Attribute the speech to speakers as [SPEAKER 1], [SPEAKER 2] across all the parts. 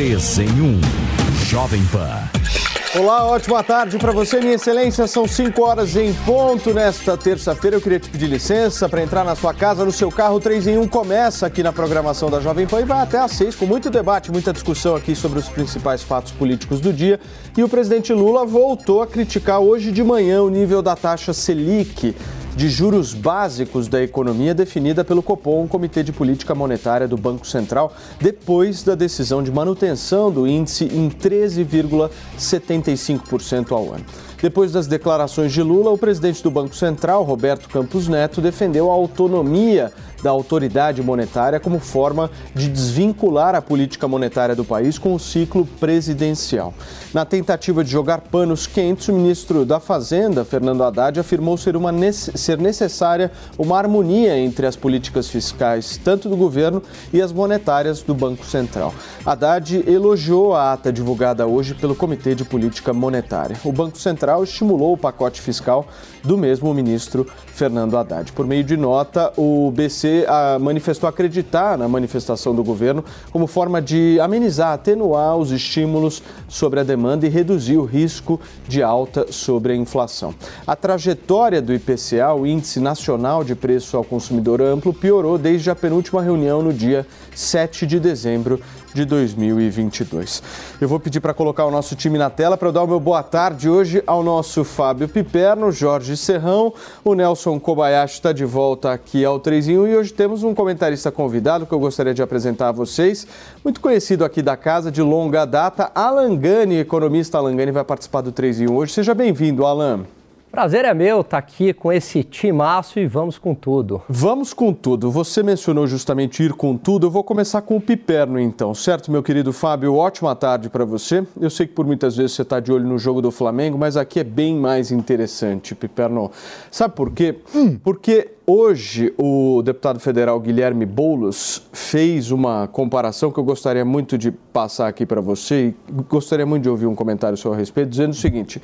[SPEAKER 1] 3 em 1. Jovem Pan.
[SPEAKER 2] Olá, ótima tarde para você, minha excelência. São 5 horas em ponto nesta terça-feira. Eu queria te pedir licença para entrar na sua casa, no seu carro. 3 em 1 começa aqui na programação da Jovem Pan e vai até às 6 com muito debate, muita discussão aqui sobre os principais fatos políticos do dia. E o presidente Lula voltou a criticar hoje de manhã o nível da taxa Selic de juros básicos da economia definida pelo Copom, Comitê de Política Monetária do Banco Central, depois da decisão de manutenção do índice em 13,75% ao ano. Depois das declarações de Lula, o presidente do Banco Central, Roberto Campos Neto, defendeu a autonomia da autoridade monetária como forma de desvincular a política monetária do país com o ciclo presidencial. Na tentativa de jogar panos quentes, o ministro da Fazenda, Fernando Haddad, afirmou ser, uma, ser necessária uma harmonia entre as políticas fiscais, tanto do governo e as monetárias do Banco Central. Haddad elogiou a ata divulgada hoje pelo Comitê de Política Monetária. O Banco Central estimulou o pacote fiscal do mesmo ministro Fernando Haddad. Por meio de nota, o BC manifestou acreditar na manifestação do governo como forma de amenizar, atenuar os estímulos sobre a demanda e reduzir o risco de alta sobre a inflação. A trajetória do IPCA, o Índice Nacional de Preço ao Consumidor Amplo, piorou desde a penúltima reunião no dia 7 de dezembro de 2022. Eu vou pedir para colocar o nosso time na tela para eu dar o meu boa tarde hoje ao nosso Fábio Piperno, Jorge Serrão, o Nelson Kobayashi está de volta aqui ao 3 em 1 e hoje temos um comentarista convidado que eu gostaria de apresentar a vocês, muito conhecido aqui da casa de longa data, Alan Gani, economista Alan Gani vai participar do 3 em 1 hoje. Seja bem-vindo, Alan.
[SPEAKER 3] Prazer é meu estar tá aqui com esse timaço e vamos com tudo.
[SPEAKER 2] Vamos com tudo. Você mencionou justamente ir com tudo. Eu vou começar com o Piperno então, certo, meu querido Fábio? Ótima tarde para você. Eu sei que por muitas vezes você está de olho no jogo do Flamengo, mas aqui é bem mais interessante, Piperno. Sabe por quê? Hum. Porque hoje o deputado federal Guilherme Boulos fez uma comparação que eu gostaria muito de passar aqui para você e gostaria muito de ouvir um comentário seu a respeito, dizendo o seguinte.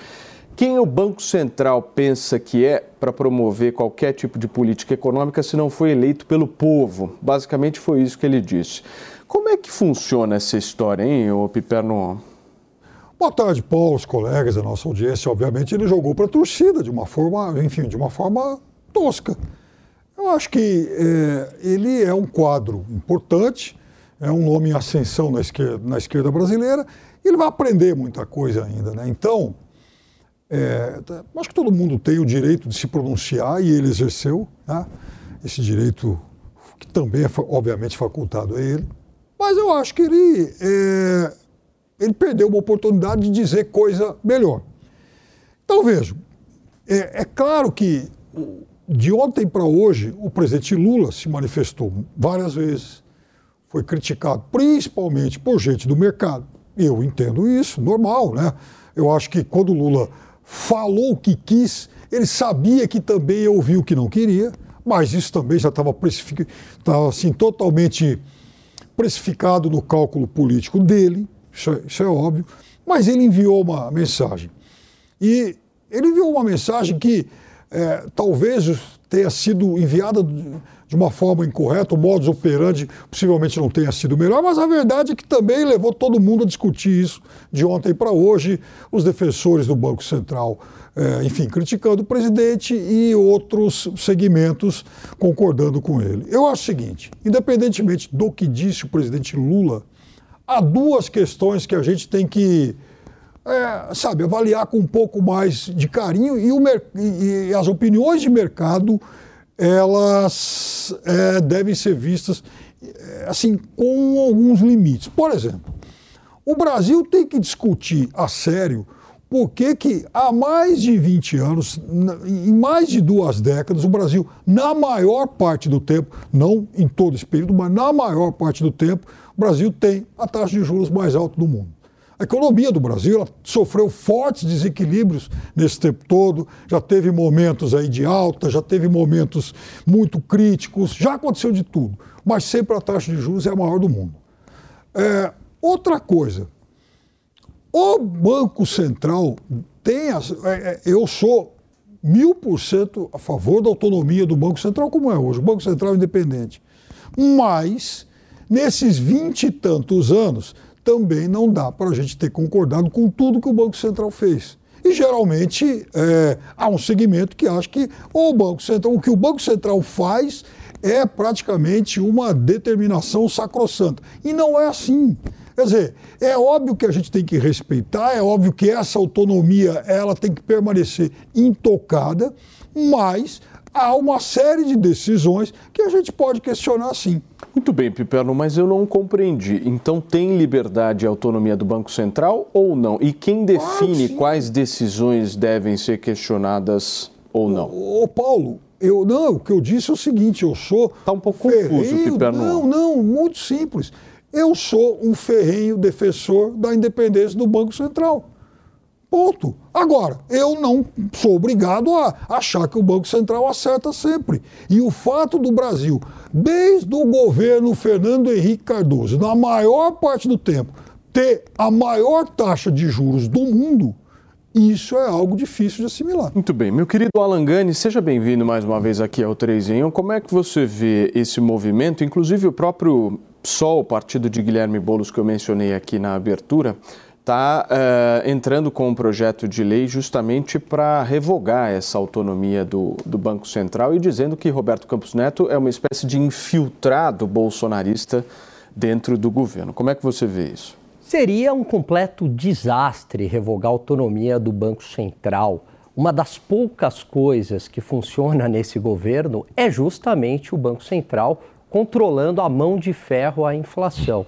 [SPEAKER 2] Quem o Banco Central pensa que é para promover qualquer tipo de política econômica se não foi eleito pelo povo? Basicamente foi isso que ele disse. Como é que funciona essa história, hein, ô Piperno?
[SPEAKER 4] Boa tarde, Paulo, os colegas, a nossa audiência. Obviamente ele jogou para a torcida de uma forma, enfim, de uma forma tosca. Eu acho que é, ele é um quadro importante, é um nome em ascensão na esquerda, na esquerda brasileira, e ele vai aprender muita coisa ainda, né? Então, é, tá, acho que todo mundo tem o direito de se pronunciar e ele exerceu né, esse direito, que também é obviamente facultado a ele. Mas eu acho que ele, é, ele perdeu uma oportunidade de dizer coisa melhor. Então vejo, é, é claro que de ontem para hoje o presidente Lula se manifestou várias vezes, foi criticado principalmente por gente do mercado. Eu entendo isso, normal, né? Eu acho que quando Lula falou o que quis, ele sabia que também ouviu o que não queria, mas isso também já estava assim, totalmente precificado no cálculo político dele, isso é, isso é óbvio, mas ele enviou uma mensagem. E ele enviou uma mensagem que é, talvez tenha sido enviada de uma forma incorreta, o modus operandi possivelmente não tenha sido melhor, mas a verdade é que também levou todo mundo a discutir isso de ontem para hoje, os defensores do Banco Central, é, enfim, criticando o presidente e outros segmentos concordando com ele. Eu acho o seguinte, independentemente do que disse o presidente Lula, há duas questões que a gente tem que é, sabe, avaliar com um pouco mais de carinho e, o, e, e as opiniões de mercado elas é, devem ser vistas é, assim com alguns limites. Por exemplo, o Brasil tem que discutir a sério por que, que há mais de 20 anos, em mais de duas décadas, o Brasil, na maior parte do tempo, não em todo esse período, mas na maior parte do tempo, o Brasil tem a taxa de juros mais alta do mundo. A economia do Brasil sofreu fortes desequilíbrios nesse tempo todo, já teve momentos aí de alta, já teve momentos muito críticos, já aconteceu de tudo, mas sempre a taxa de juros é a maior do mundo. É, outra coisa, o Banco Central tem. As, é, é eu sou mil por cento a favor da autonomia do Banco Central, como é hoje, o Banco Central é independente. Mas, nesses vinte e tantos anos, também não dá para a gente ter concordado com tudo que o Banco Central fez. E geralmente é, há um segmento que acha que o Banco Central, o que o Banco Central faz é praticamente uma determinação sacrossanta. E não é assim. Quer dizer, é óbvio que a gente tem que respeitar, é óbvio que essa autonomia ela tem que permanecer intocada, mas há uma série de decisões que a gente pode questionar sim.
[SPEAKER 2] Muito bem, Piperno, mas eu não compreendi. Então tem liberdade e autonomia do Banco Central ou não? E quem define ah, quais decisões devem ser questionadas ou não?
[SPEAKER 4] Ô, ô, Paulo, eu não, o que eu disse é o seguinte, eu sou
[SPEAKER 2] Está um pouco confuso, Piperno.
[SPEAKER 4] Não, não, muito simples. Eu sou um ferrenho defensor da independência do Banco Central. Ponto. Agora, eu não sou obrigado a achar que o Banco Central acerta sempre. E o fato do Brasil, desde o governo Fernando Henrique Cardoso, na maior parte do tempo, ter a maior taxa de juros do mundo, isso é algo difícil de assimilar.
[SPEAKER 2] Muito bem. Meu querido Alan Gani, seja bem-vindo mais uma vez aqui ao 3 em 1. Como é que você vê esse movimento? Inclusive o próprio PSOL, o partido de Guilherme Boulos que eu mencionei aqui na abertura, está eh, entrando com um projeto de lei justamente para revogar essa autonomia do, do, Banco Central e dizendo que Roberto Campos Neto é uma espécie de infiltrado bolsonarista dentro do governo. Como é que você vê isso?
[SPEAKER 3] Seria um completo desastre revogar a autonomia do Banco Central. Uma das poucas coisas que funciona nesse governo é justamente o Banco Central controlando a mão de ferro a inflação.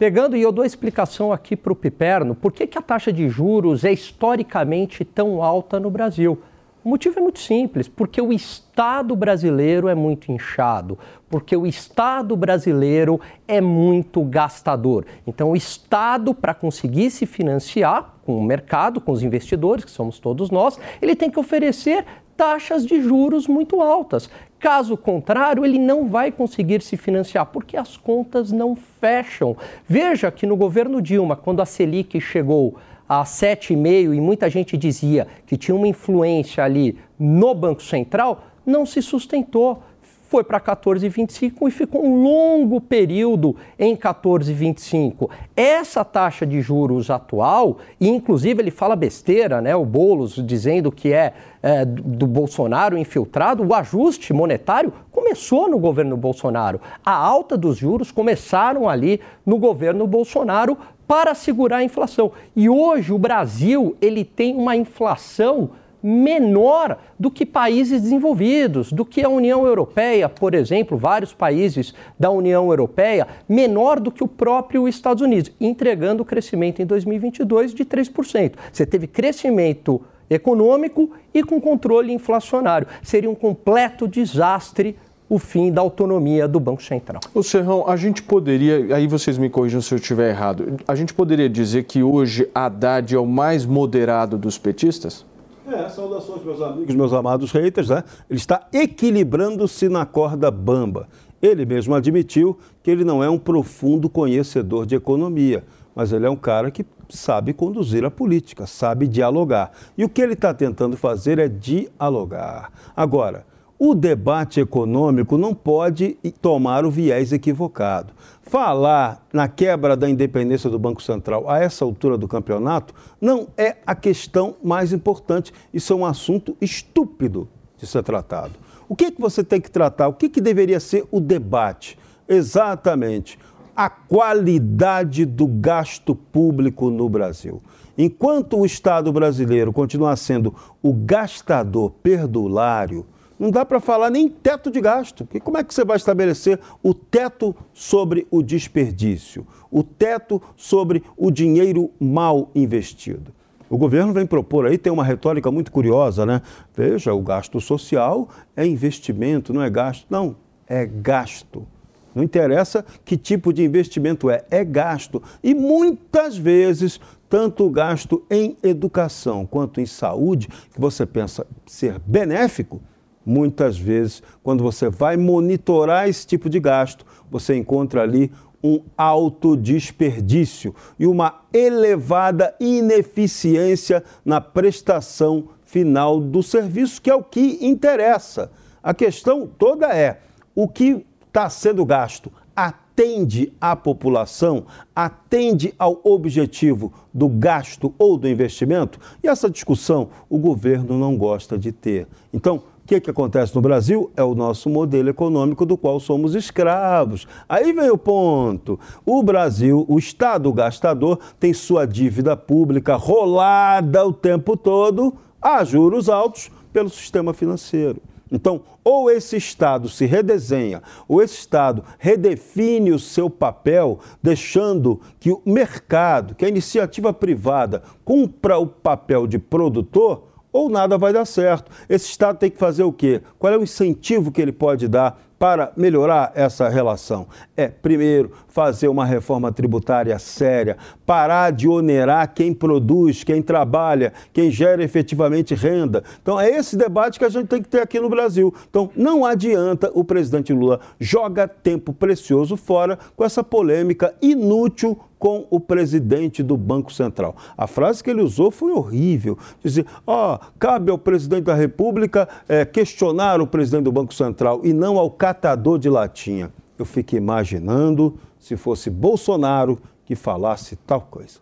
[SPEAKER 3] Pegando, e eu dou a explicação aqui para o Piperno, por que, que a taxa de juros é historicamente tão alta no Brasil? O motivo é muito simples, porque o Estado brasileiro é muito inchado, porque o Estado brasileiro é muito gastador. Então, o Estado, para conseguir se financiar com o mercado, com os investidores, que somos todos nós, ele tem que oferecer taxas de juros muito altas. Caso contrário, ele não vai conseguir se financiar, porque as contas não fecham. Veja que no governo Dilma, quando a Selic chegou a 7,5% e muita gente dizia que tinha uma influência ali no Banco Central, não se sustentou foi para 14,25 e ficou um longo período em 14,25. Essa taxa de juros atual, e inclusive ele fala besteira, né, o Boulos dizendo que é, é do Bolsonaro infiltrado, o ajuste monetário começou no governo Bolsonaro. A alta dos juros começaram ali no governo Bolsonaro para segurar a inflação. E hoje o Brasil, ele tem uma inflação menor do que países desenvolvidos, do que a União Europeia, por exemplo, vários países da União Europeia, menor do que o próprio Estados Unidos, entregando crescimento em 2022 de 3%. Você teve crescimento econômico e com controle inflacionário. Seria um completo desastre o fim da autonomia do Banco Central.
[SPEAKER 2] O Serrão, a gente poderia, aí vocês me corrijam se eu estiver errado, a gente poderia dizer que hoje Haddad é o mais moderado dos petistas?
[SPEAKER 5] É, saudações, meus amigos, meus amados haters, né? Ele está equilibrando-se na corda bamba. Ele mesmo admitiu que ele não é um profundo conhecedor de economia, mas ele é um cara que sabe conduzir a política, sabe dialogar. E o que ele está tentando fazer é dialogar. Agora, o debate econômico não pode tomar o viés equivocado. Falar na quebra da independência do Banco Central a essa altura do campeonato não é a questão mais importante. Isso é um assunto estúpido de ser tratado. O que, que você tem que tratar? O que, que deveria ser o debate? Exatamente a qualidade do gasto público no Brasil. Enquanto o Estado brasileiro continuar sendo o gastador perdulário, não dá para falar nem teto de gasto. E como é que você vai estabelecer o teto sobre o desperdício, o teto sobre o dinheiro mal investido? O governo vem propor aí, tem uma retórica muito curiosa, né? Veja, o gasto social é investimento, não é gasto. Não, é gasto. Não interessa que tipo de investimento é, é gasto. E muitas vezes, tanto o gasto em educação quanto em saúde, que você pensa ser benéfico, muitas vezes, quando você vai monitorar esse tipo de gasto, você encontra ali um alto desperdício e uma elevada ineficiência na prestação final do serviço, que é o que interessa. A questão toda é o que está sendo gasto, atende à população, atende ao objetivo do gasto ou do investimento? E essa discussão o governo não gosta de ter. Então, que, que acontece no Brasil? É o nosso modelo econômico do qual somos escravos. Aí vem o ponto. O Brasil, o Estado gastador, tem sua dívida pública rolada o tempo todo a juros altos pelo sistema financeiro. Então, ou esse Estado se redesenha, ou esse Estado redefine o seu papel, deixando que o mercado, que a iniciativa privada cumpra o papel de produtor, ou nada vai dar certo. Esse Estado tem que fazer o quê? Qual é o incentivo que ele pode dar para melhorar essa relação? É, primeiro, fazer uma reforma tributária séria, parar de onerar quem produz, quem trabalha, quem gera efetivamente renda. Então, é esse debate que a gente tem que ter aqui no Brasil. Então, não adianta o presidente Lula joga tempo precioso fora com essa polêmica inútil com o presidente do Banco Central. A frase que ele usou foi horrível. Dizer, ó, oh, cabe ao presidente da República é, questionar o presidente do Banco Central e não ao catador de latinha. Eu fiquei imaginando se fosse Bolsonaro que falasse tal coisa.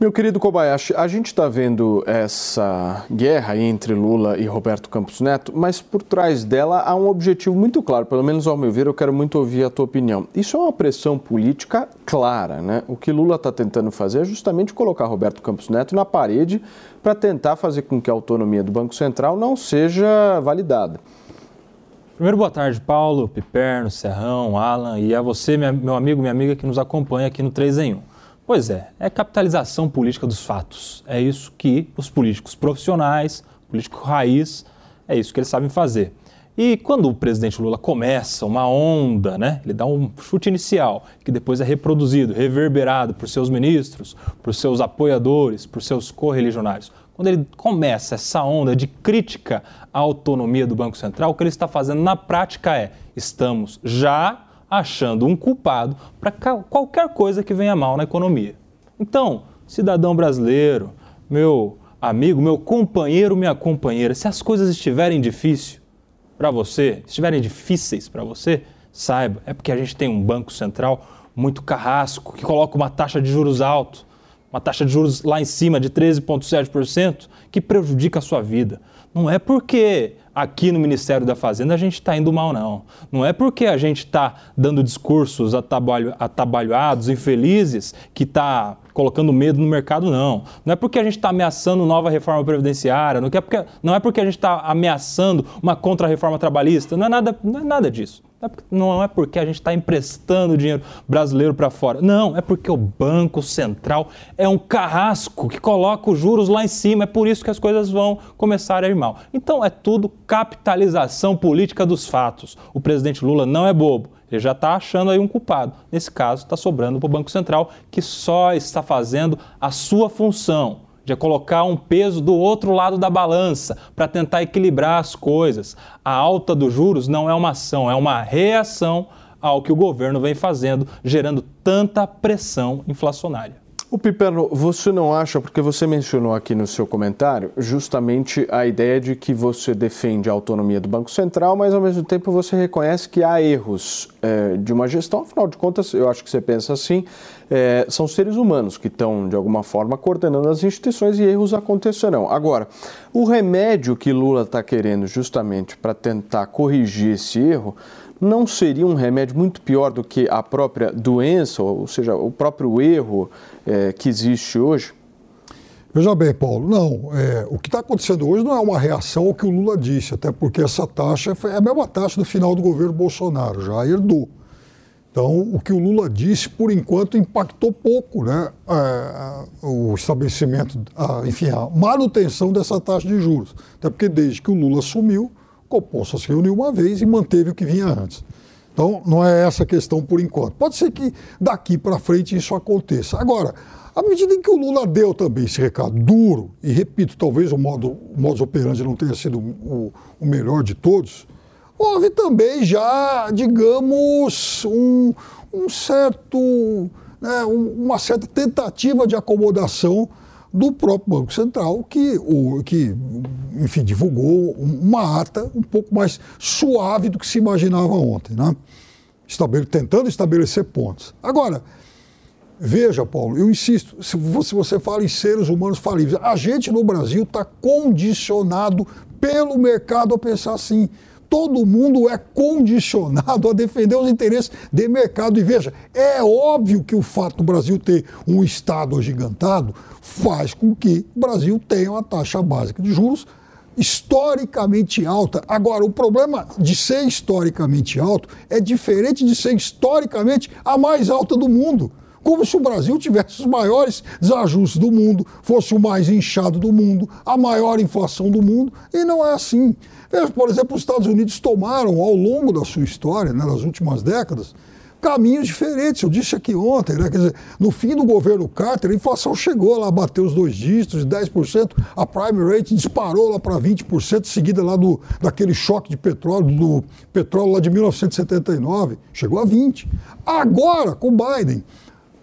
[SPEAKER 2] Meu querido Kobayashi, a gente está vendo essa guerra entre Lula e Roberto Campos Neto, mas por trás dela há um objetivo muito claro, pelo menos ao meu ver, eu quero muito ouvir a tua opinião. Isso é uma pressão política clara, né? O que Lula está tentando fazer é justamente colocar Roberto Campos Neto na parede para tentar fazer com que a autonomia do Banco Central não seja validada.
[SPEAKER 6] Primeiro, boa tarde, Paulo, Piperno, Serrão, Alan e a você, meu amigo, minha amiga que nos acompanha aqui no 3 em 1. Pois é, é capitalização política dos fatos. É isso que os políticos profissionais, político raiz, é isso que eles sabem fazer. E quando o presidente Lula começa uma onda, né, ele dá um chute inicial, que depois é reproduzido, reverberado por seus ministros, por seus apoiadores, por seus correligionários. Quando ele começa essa onda de crítica à autonomia do Banco Central, o que ele está fazendo na prática é: estamos já achando um culpado para qualquer coisa que venha mal na economia. Então, cidadão brasileiro, meu amigo, meu companheiro, minha companheira, se as coisas estiverem difíceis para você, estiverem difíceis para você, saiba, é porque a gente tem um banco central muito carrasco, que coloca uma taxa de juros alto, uma taxa de juros lá em cima de 13,7%, que prejudica a sua vida. Não é porque aqui no Ministério da Fazenda a gente está indo mal, não. Não é porque a gente está dando discursos atabalho, atabalhados, infelizes, que está colocando medo no mercado, não. Não é porque a gente está ameaçando nova reforma previdenciária, não é porque, não é porque a gente está ameaçando uma contra-reforma trabalhista, não é nada, não é nada disso. É não é porque a gente está emprestando dinheiro brasileiro para fora. Não, é porque o Banco Central é um carrasco que coloca os juros lá em cima. É por isso que as coisas vão começar a ir mal. Então é tudo capitalização política dos fatos. O presidente Lula não é bobo. Ele já está achando aí um culpado. Nesse caso, está sobrando para o Banco Central, que só está fazendo a sua função de colocar um peso do outro lado da balança para tentar equilibrar as coisas. A alta dos juros não é uma ação, é uma reação ao que o governo vem fazendo, gerando tanta pressão inflacionária.
[SPEAKER 2] O Piperno, você não acha, porque você mencionou aqui no seu comentário, justamente a ideia de que você defende a autonomia do Banco Central, mas ao mesmo tempo você reconhece que há erros é, de uma gestão, afinal de contas, eu acho que você pensa assim, é, são seres humanos que estão, de alguma forma, coordenando as instituições e erros acontecerão. Agora, o remédio que Lula está querendo justamente para tentar corrigir esse erro não seria um remédio muito pior do que a própria doença, ou seja, o próprio erro é, que existe hoje?
[SPEAKER 4] Veja bem, Paulo, não. É, o que está acontecendo hoje não é uma reação ao que o Lula disse, até porque essa taxa é a mesma taxa do final do governo Bolsonaro, já herdou. Então, o que o Lula disse, por enquanto, impactou pouco né, é, o estabelecimento, a, enfim, a manutenção dessa taxa de juros. Até porque desde que o Lula assumiu, Copom só se reuniu uma vez e manteve o que vinha antes. Então, não é essa a questão por enquanto. Pode ser que daqui para frente isso aconteça. Agora, à medida em que o Lula deu também esse recado duro, e repito, talvez o modo, o modus operandi não tenha sido o, o melhor de todos, houve também já, digamos, um, um certo, né, uma certa tentativa de acomodação do próprio Banco Central, que, o, que enfim, divulgou uma ata um pouco mais suave do que se imaginava ontem. Né? estabele, tentando estabelecer pontos. Agora, veja, Paulo, eu insisto, se você, você fala em seres humanos falíveis, a gente no Brasil está condicionado pelo mercado a pensar assim todo mundo é condicionado a defender os interesses de mercado. E veja, é óbvio que o fato do Brasil ter um Estado agigantado faz com que o Brasil tenha uma taxa básica de juros historicamente alta. Agora, o problema de ser historicamente alto é diferente de ser historicamente a mais alta do mundo. Como se o Brasil tivesse os maiores desajustes do mundo, fosse o mais inchado do mundo, a maior inflação do mundo, e não é assim. Veja, por exemplo, os Estados Unidos tomaram, ao longo da sua história, né, nas últimas décadas, caminhos diferentes. Eu disse aqui ontem, né? Quer dizer, no fim do governo Carter, a inflação chegou lá, bateu os dois dígitos, 10%, a prime rate disparou lá para 20%, seguida lá do, daquele choque de petróleo, do petróleo lá de 1979, chegou a 20%. Agora, com Biden,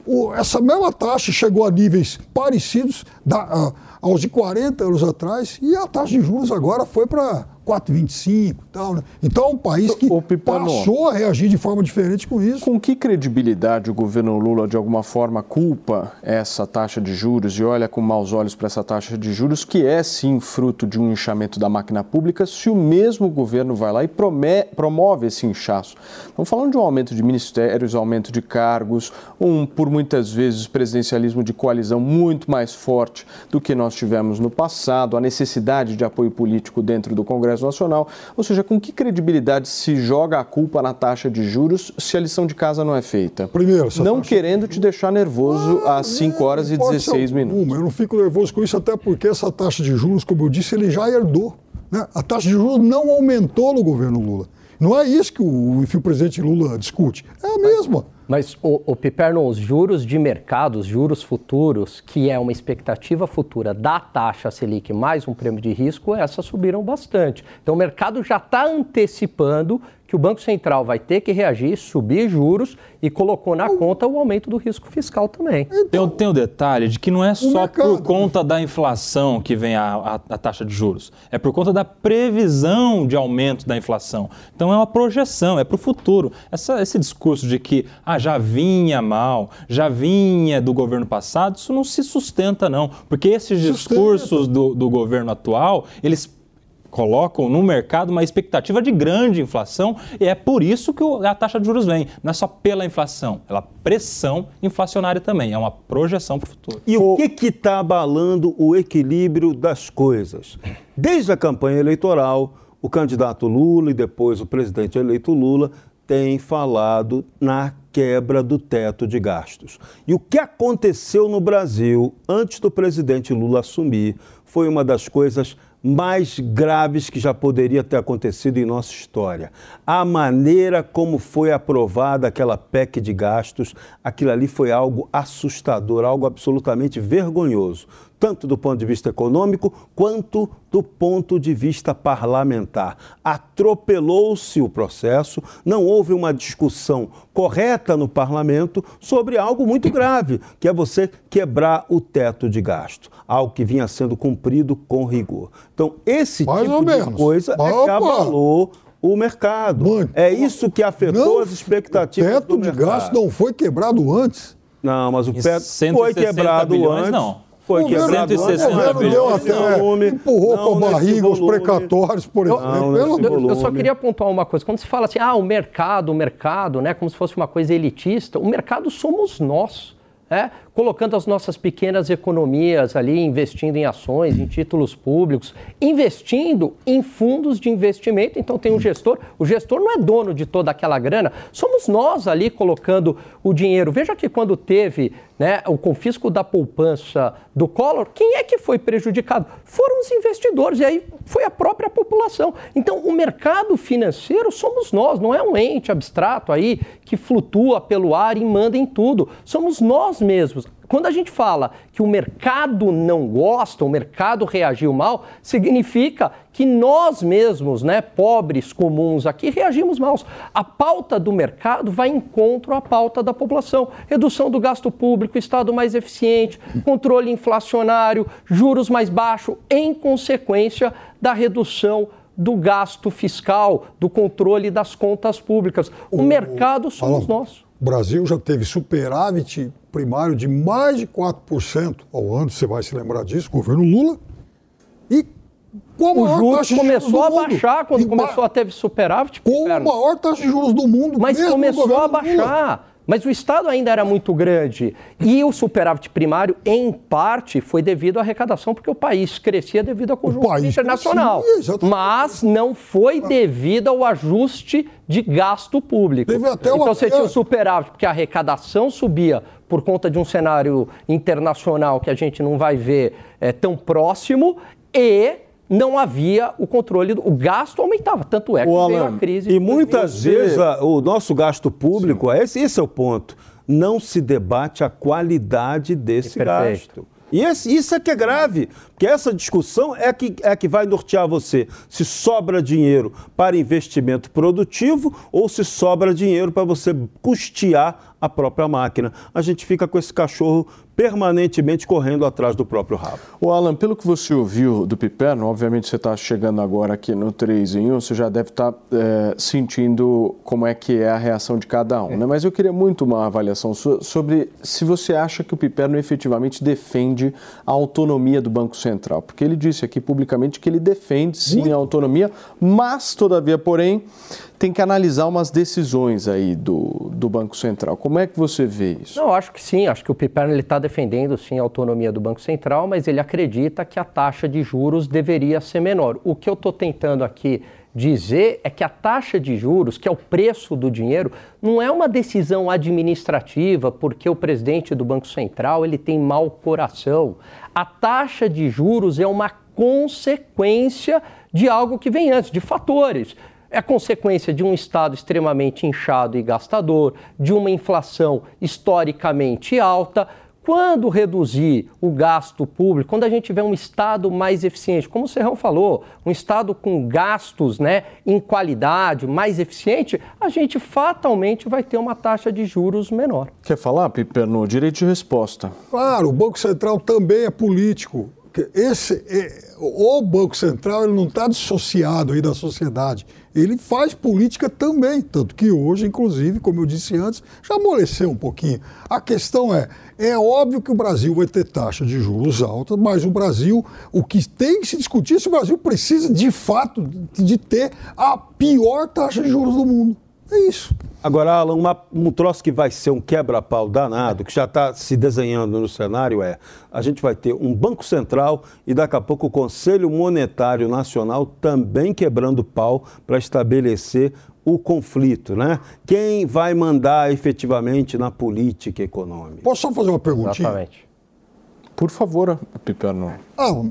[SPEAKER 4] o, essa mesma taxa chegou a níveis parecidos da, a, aos de 40 anos atrás e a taxa de juros agora foi para 4,25 e tal. Né? Então é um país que passou a reagir de forma diferente com isso.
[SPEAKER 2] Com que credibilidade o governo Lula, de alguma forma, culpa essa taxa de juros e olha com maus olhos para essa taxa de juros, que é sim fruto de um inchamento da máquina pública, se o mesmo governo vai lá e promove esse inchaço? Estamos falando de um aumento de ministérios, aumento de cargos, um, por muitas vezes, presidencialismo de coalizão muito mais forte do que nós tivemos no passado, a necessidade de apoio político dentro do Congresso Congresso Nacional. Ou seja, com que credibilidade se joga a culpa na taxa de juros se a lição de casa não é feita?
[SPEAKER 4] Primeiro,
[SPEAKER 2] não taxa... querendo te deixar nervoso ah, às 5 é, horas e 16 minutos.
[SPEAKER 4] Eu não fico nervoso com isso, até porque essa taxa de juros, como eu disse, ele já herdou. Né? A taxa de juros não aumentou no governo Lula. Não é isso que o, enfim, o presidente Lula discute. É a mesma.
[SPEAKER 3] Mas, o, o Piperno, os juros de mercado, os juros futuros, que é uma expectativa futura da taxa Selic mais um prêmio de risco, essas subiram bastante. Então, o mercado já está antecipando que o Banco Central vai ter que reagir, subir juros e colocou na conta o aumento do risco fiscal também.
[SPEAKER 6] Então, tem o detalhe de que não é só por conta da inflação que vem a, a, a, taxa de juros, é por conta da previsão de aumento da inflação. Então é uma projeção, é para o futuro. Essa, esse discurso de que ah, já vinha mal, já vinha do governo passado, isso não se sustenta não, porque esses discursos do, do governo atual, eles colocam no mercado uma expectativa de grande inflação e é por isso que a taxa de juros vem. Não é só pela inflação, ela pressão inflacionária também, é uma projeção para o futuro.
[SPEAKER 5] E o que está abalando o equilíbrio das coisas? Desde a campanha eleitoral, o candidato Lula e depois o presidente eleito Lula têm falado na quebra do teto de gastos. E o que aconteceu no Brasil antes do presidente Lula assumir foi uma das coisas mais graves que já poderia ter acontecido em nossa história. A maneira como foi aprovada aquela PEC de gastos, aquilo ali foi algo assustador, algo absolutamente vergonhoso tanto do ponto de vista econômico quanto do ponto de vista parlamentar. Atropelou-se o processo, não houve uma discussão correta no parlamento sobre algo muito grave, que é você quebrar o teto de gasto, algo que vinha sendo cumprido com rigor. Então, esse Mais tipo de menos. coisa é que abalou o mercado. Mãe, é isso que afetou não, as expectativas do mercado. O
[SPEAKER 4] teto de gasto não foi quebrado antes.
[SPEAKER 5] Não, mas o teto foi quebrado bilhões, antes. Não. Foi
[SPEAKER 4] o quebrado. 160 o governo deu até, volume, empurrou com a barriga os precatórios, por exemplo. Não,
[SPEAKER 3] eu, eu, só queria pontuar uma coisa. Quando se fala assim, ah, o mercado, o mercado, né, como se fosse uma coisa elitista, o mercado somos nós. É, colocando as nossas pequenas economias ali, investindo em ações, em títulos públicos, investindo em fundos de investimento. Então tem um gestor, o gestor não é dono de toda aquela grana, somos nós ali colocando o dinheiro. Veja que quando teve né, o confisco da poupança do Collor, quem é que foi prejudicado? Foram os investidores, e aí foi a própria população. Então o mercado financeiro somos nós, não é um ente abstrato aí que flutua pelo ar e manda em tudo. Somos nós mesmos. Quando a gente fala que o mercado não gosta, o mercado reagiu mal, significa que nós mesmos, né, pobres comuns aqui, reagimos mal. A pauta do mercado vai em encontro à pauta da população. Redução do gasto público, Estado mais eficiente, controle inflacionário, juros mais baixos, em consequência da redução do gasto fiscal, do controle das contas públicas. O, o mercado somos nós.
[SPEAKER 4] O Brasil já teve superávit primário de mais de 4% ao ano, você vai se lembrar disso, governo Lula. E
[SPEAKER 3] com o juros começou a baixar quando começou a ter superávit.
[SPEAKER 4] Com a maior taxa de juros do mundo.
[SPEAKER 3] Mas começou a baixar. Mas o Estado ainda era muito grande. E o superávit primário, em parte, foi devido à arrecadação, porque o país crescia devido à conjuntura internacional. Crescia, Mas não foi devido ao ajuste de gasto público. então uma... você tinha o superávit, porque a arrecadação subia por conta de um cenário internacional que a gente não vai ver é, tão próximo, e não havia o controle, o gasto aumentava, tanto é que veio a crise.
[SPEAKER 5] E muitas vezes a, o nosso gasto público, esse, esse é o ponto, não se debate a qualidade desse gasto. E esse, isso é que é grave, porque essa discussão é que, é que vai nortear você se sobra dinheiro para investimento produtivo ou se sobra dinheiro para você custear a própria máquina. A gente fica com esse cachorro permanentemente correndo atrás do próprio rabo.
[SPEAKER 2] O Alan, pelo que você ouviu do Piperno, obviamente você está chegando agora aqui no 3 em 1, você já deve estar tá, é, sentindo como é que é a reação de cada um, é. né? Mas eu queria muito uma avaliação sua sobre se você acha que o Piperno efetivamente defende a autonomia do Banco Central, porque ele disse aqui publicamente que ele defende sim muito. a autonomia, mas todavia, porém, tem que analisar umas decisões aí do, do Banco Central. Como é que você vê isso?
[SPEAKER 3] Não, acho que sim. Acho que o Piperno está defendendo sim a autonomia do Banco Central, mas ele acredita que a taxa de juros deveria ser menor. O que eu estou tentando aqui dizer é que a taxa de juros, que é o preço do dinheiro, não é uma decisão administrativa porque o presidente do Banco Central ele tem mau coração. A taxa de juros é uma consequência de algo que vem antes, de fatores é consequência de um Estado extremamente inchado e gastador, de uma inflação historicamente alta. Quando reduzir o gasto público, quando a gente tiver um Estado mais eficiente, como o Serrão falou, um Estado com gastos né, em qualidade, mais eficiente, a gente fatalmente vai ter uma taxa de juros menor.
[SPEAKER 2] Quer falar, Piper, no direito de resposta?
[SPEAKER 4] Claro, o Banco Central também é político. Esse, é, o Banco Central ele não está dissociado aí da sociedade ele faz política também, tanto que hoje, inclusive, como eu disse antes, já amoleceu um pouquinho. A questão é, é óbvio que o Brasil vai ter taxa de juros alta, mas o Brasil, o que tem que se discutir é se o Brasil precisa, de fato, de ter a pior taxa de juros do mundo. É isso.
[SPEAKER 5] Agora, Alan, uma, um troço que vai ser um quebra-pau danado, que já está se desenhando no cenário, é a gente vai ter um Banco Central e daqui a pouco o Conselho Monetário Nacional também quebrando pau para estabelecer o conflito, né? Quem vai mandar efetivamente na política econômica?
[SPEAKER 4] Posso só fazer uma perguntinha?
[SPEAKER 3] Exatamente.
[SPEAKER 2] Por favor, Piperno.
[SPEAKER 4] Ah,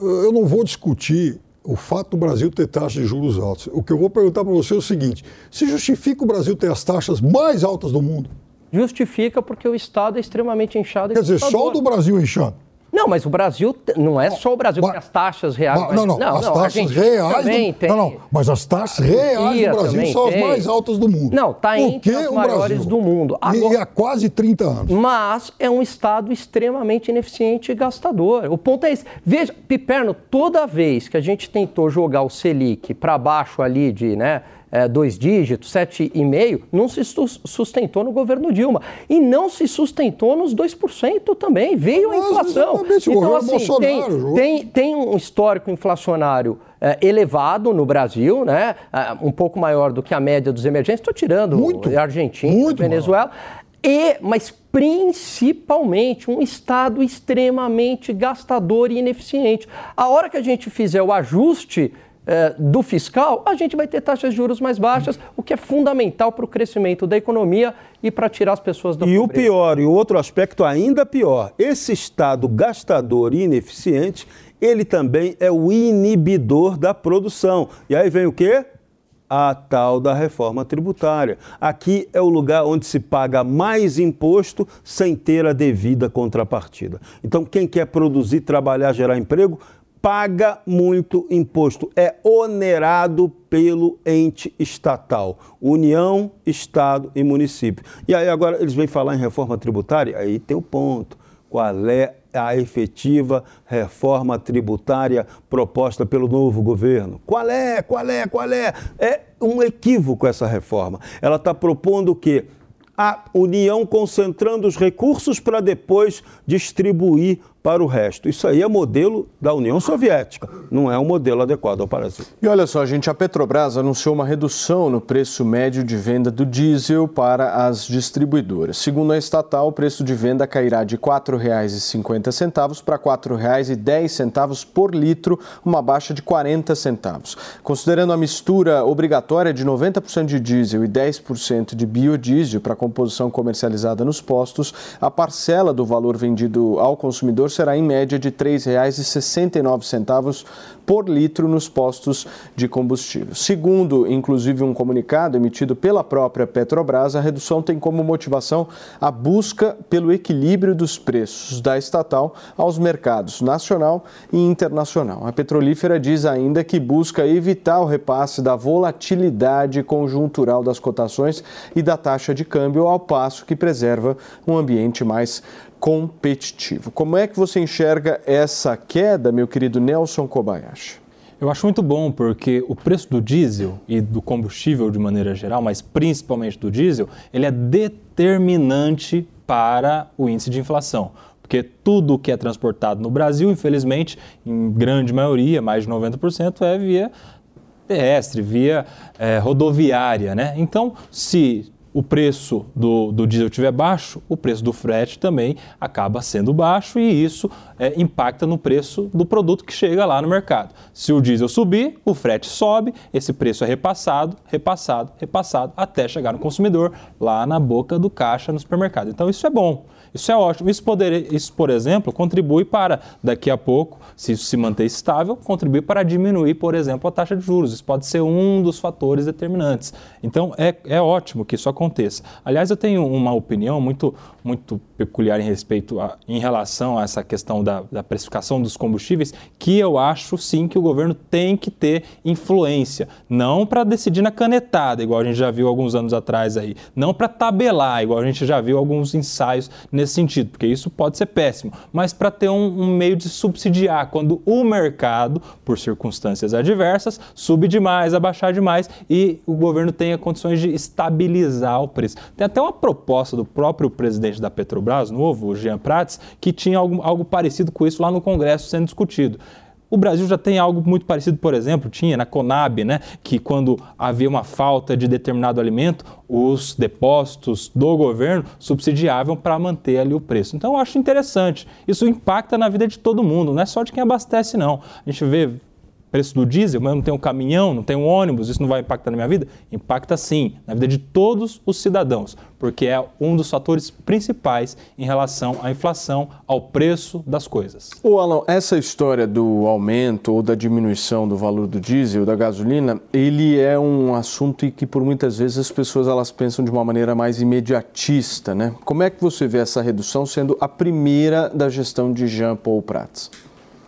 [SPEAKER 4] eu não vou discutir o fato do Brasil ter taxas de juros altas. O que eu vou perguntar para você é o seguinte: se justifica o Brasil ter as taxas mais altas do mundo?
[SPEAKER 3] Justifica porque o Estado é extremamente inchado.
[SPEAKER 4] Quer dizer, só o do Brasil inchando.
[SPEAKER 3] Não, mas o Brasil não é só o Brasil, mas, porque as taxas reais.
[SPEAKER 4] Mas, não, não, não, as não, taxas reais. Do, tem, não, não, mas as taxas reais do Brasil são as tem. mais altas do mundo.
[SPEAKER 3] Não, está entre as maiores do mundo.
[SPEAKER 4] Agora, e há quase 30 anos.
[SPEAKER 3] Mas é um Estado extremamente ineficiente e gastador. O ponto é esse. Veja, Piperno, toda vez que a gente tentou jogar o Selic para baixo ali de, né? É, dois dígitos, 7,5%, não se sustentou no governo Dilma. E não se sustentou nos 2% também. Veio Mas, a inflação. Então, assim, tem, tem, tem um histórico inflacionário é, elevado no Brasil, né? É, um pouco maior do que a média dos emergentes. Estou tirando muito, Argentina, muito Venezuela. E, mas principalmente um Estado extremamente gastador e ineficiente. A hora que a gente fizer o ajuste é, do fiscal, a gente vai ter taxas de juros mais baixas, o que é fundamental para o crescimento da economia e para tirar as pessoas da
[SPEAKER 5] e
[SPEAKER 3] pobreza.
[SPEAKER 5] E o pior, e o outro aspecto ainda pior, esse Estado gastador e ineficiente, ele também é o inibidor da produção. E aí vem o quê? a tal da reforma tributária. Aqui é o lugar onde se paga mais imposto sem ter a devida contrapartida. Então, quem quer produzir, trabalhar, gerar emprego, paga muito imposto, é onerado pelo ente estatal, União, Estado e município. E aí agora eles vêm falar em reforma tributária, aí tem o ponto. Qual é a efetiva reforma tributária proposta pelo novo governo? Qual é? Qual é? Qual é? É um equívoco essa reforma. Ela está propondo o quê? A União concentrando os recursos para depois distribuir para o resto. Isso aí é modelo da União Soviética, não é um modelo adequado ao Brasil.
[SPEAKER 2] E olha só, gente, a Petrobras anunciou uma redução no preço médio de venda do diesel para as distribuidoras. Segundo a estatal, o preço de venda cairá de R$ 4,50 para R$ 4,10 por litro, uma baixa de 40 centavos. Considerando a mistura obrigatória de 90% de diesel e 10% de biodiesel para a composição comercializada nos postos, a parcela do valor vendido ao consumidor será em média de R$ 3,69 por litro nos postos de combustível. Segundo, inclusive, um comunicado emitido pela própria Petrobras, a redução tem como motivação a busca pelo equilíbrio dos preços da estatal aos mercados nacional e internacional. A petrolífera diz ainda que busca evitar o repasse da volatilidade conjuntural das cotações e da taxa de câmbio, ao passo que preserva um ambiente mais competitivo. Como é que você enxerga essa queda, meu querido Nelson Kobayashi?
[SPEAKER 6] Eu acho muito bom porque o preço do diesel e do combustível de maneira geral, mas principalmente do diesel, ele é determinante para o índice de inflação. Porque tudo que é transportado no Brasil, infelizmente, em grande maioria, mais de 90%, é via terrestre, via é, rodoviária. Né? Então, se o preço do, do diesel estiver baixo, o preço do frete também acaba sendo baixo e isso é, impacta no preço do produto que chega lá no mercado. Se o diesel subir, o frete sobe, esse preço é repassado, repassado, repassado, até chegar no consumidor lá na boca do caixa no supermercado. Então isso é bom. Isso é ótimo. Isso, poder, isso, por exemplo, contribui para, daqui a pouco, se isso se manter estável, contribui para diminuir, por exemplo, a taxa de juros. Isso pode ser um dos fatores determinantes. Então, é, é ótimo que isso aconteça. Aliás, eu tenho uma opinião muito, muito peculiar em respeito a, em relação a essa questão da, da precificação dos combustíveis, que eu acho sim que o governo tem que ter influência, não para decidir na canetada, igual a gente já viu alguns anos atrás aí, não para tabelar, igual a gente já viu alguns ensaios nesse sentido, porque isso pode ser péssimo, mas para ter um, um meio de subsidiar quando o mercado, por circunstâncias adversas, sube demais, abaixar demais e o governo tenha condições de estabilizar o preço. Tem até uma proposta do próprio presidente da Petrobras novo, o Jean Prats, que tinha algo, algo parecido com isso lá no Congresso sendo discutido. O Brasil já tem algo muito parecido, por exemplo, tinha na Conab, né, que quando havia uma falta de determinado alimento, os depósitos do governo subsidiavam para manter ali o preço. Então eu acho interessante. Isso impacta na vida de todo mundo, não é só de quem abastece, não. A gente vê preço do diesel, mas eu não tenho um caminhão, não tenho um ônibus, isso não vai impactar na minha vida? Impacta sim, na vida de todos os cidadãos, porque é um dos fatores principais em relação à inflação, ao preço das coisas.
[SPEAKER 2] O Alan, essa história do aumento ou da diminuição do valor do diesel, da gasolina, ele é um assunto que por muitas vezes as pessoas elas pensam de uma maneira mais imediatista, né? Como é que você vê essa redução sendo a primeira da gestão de Jean Paul Prats?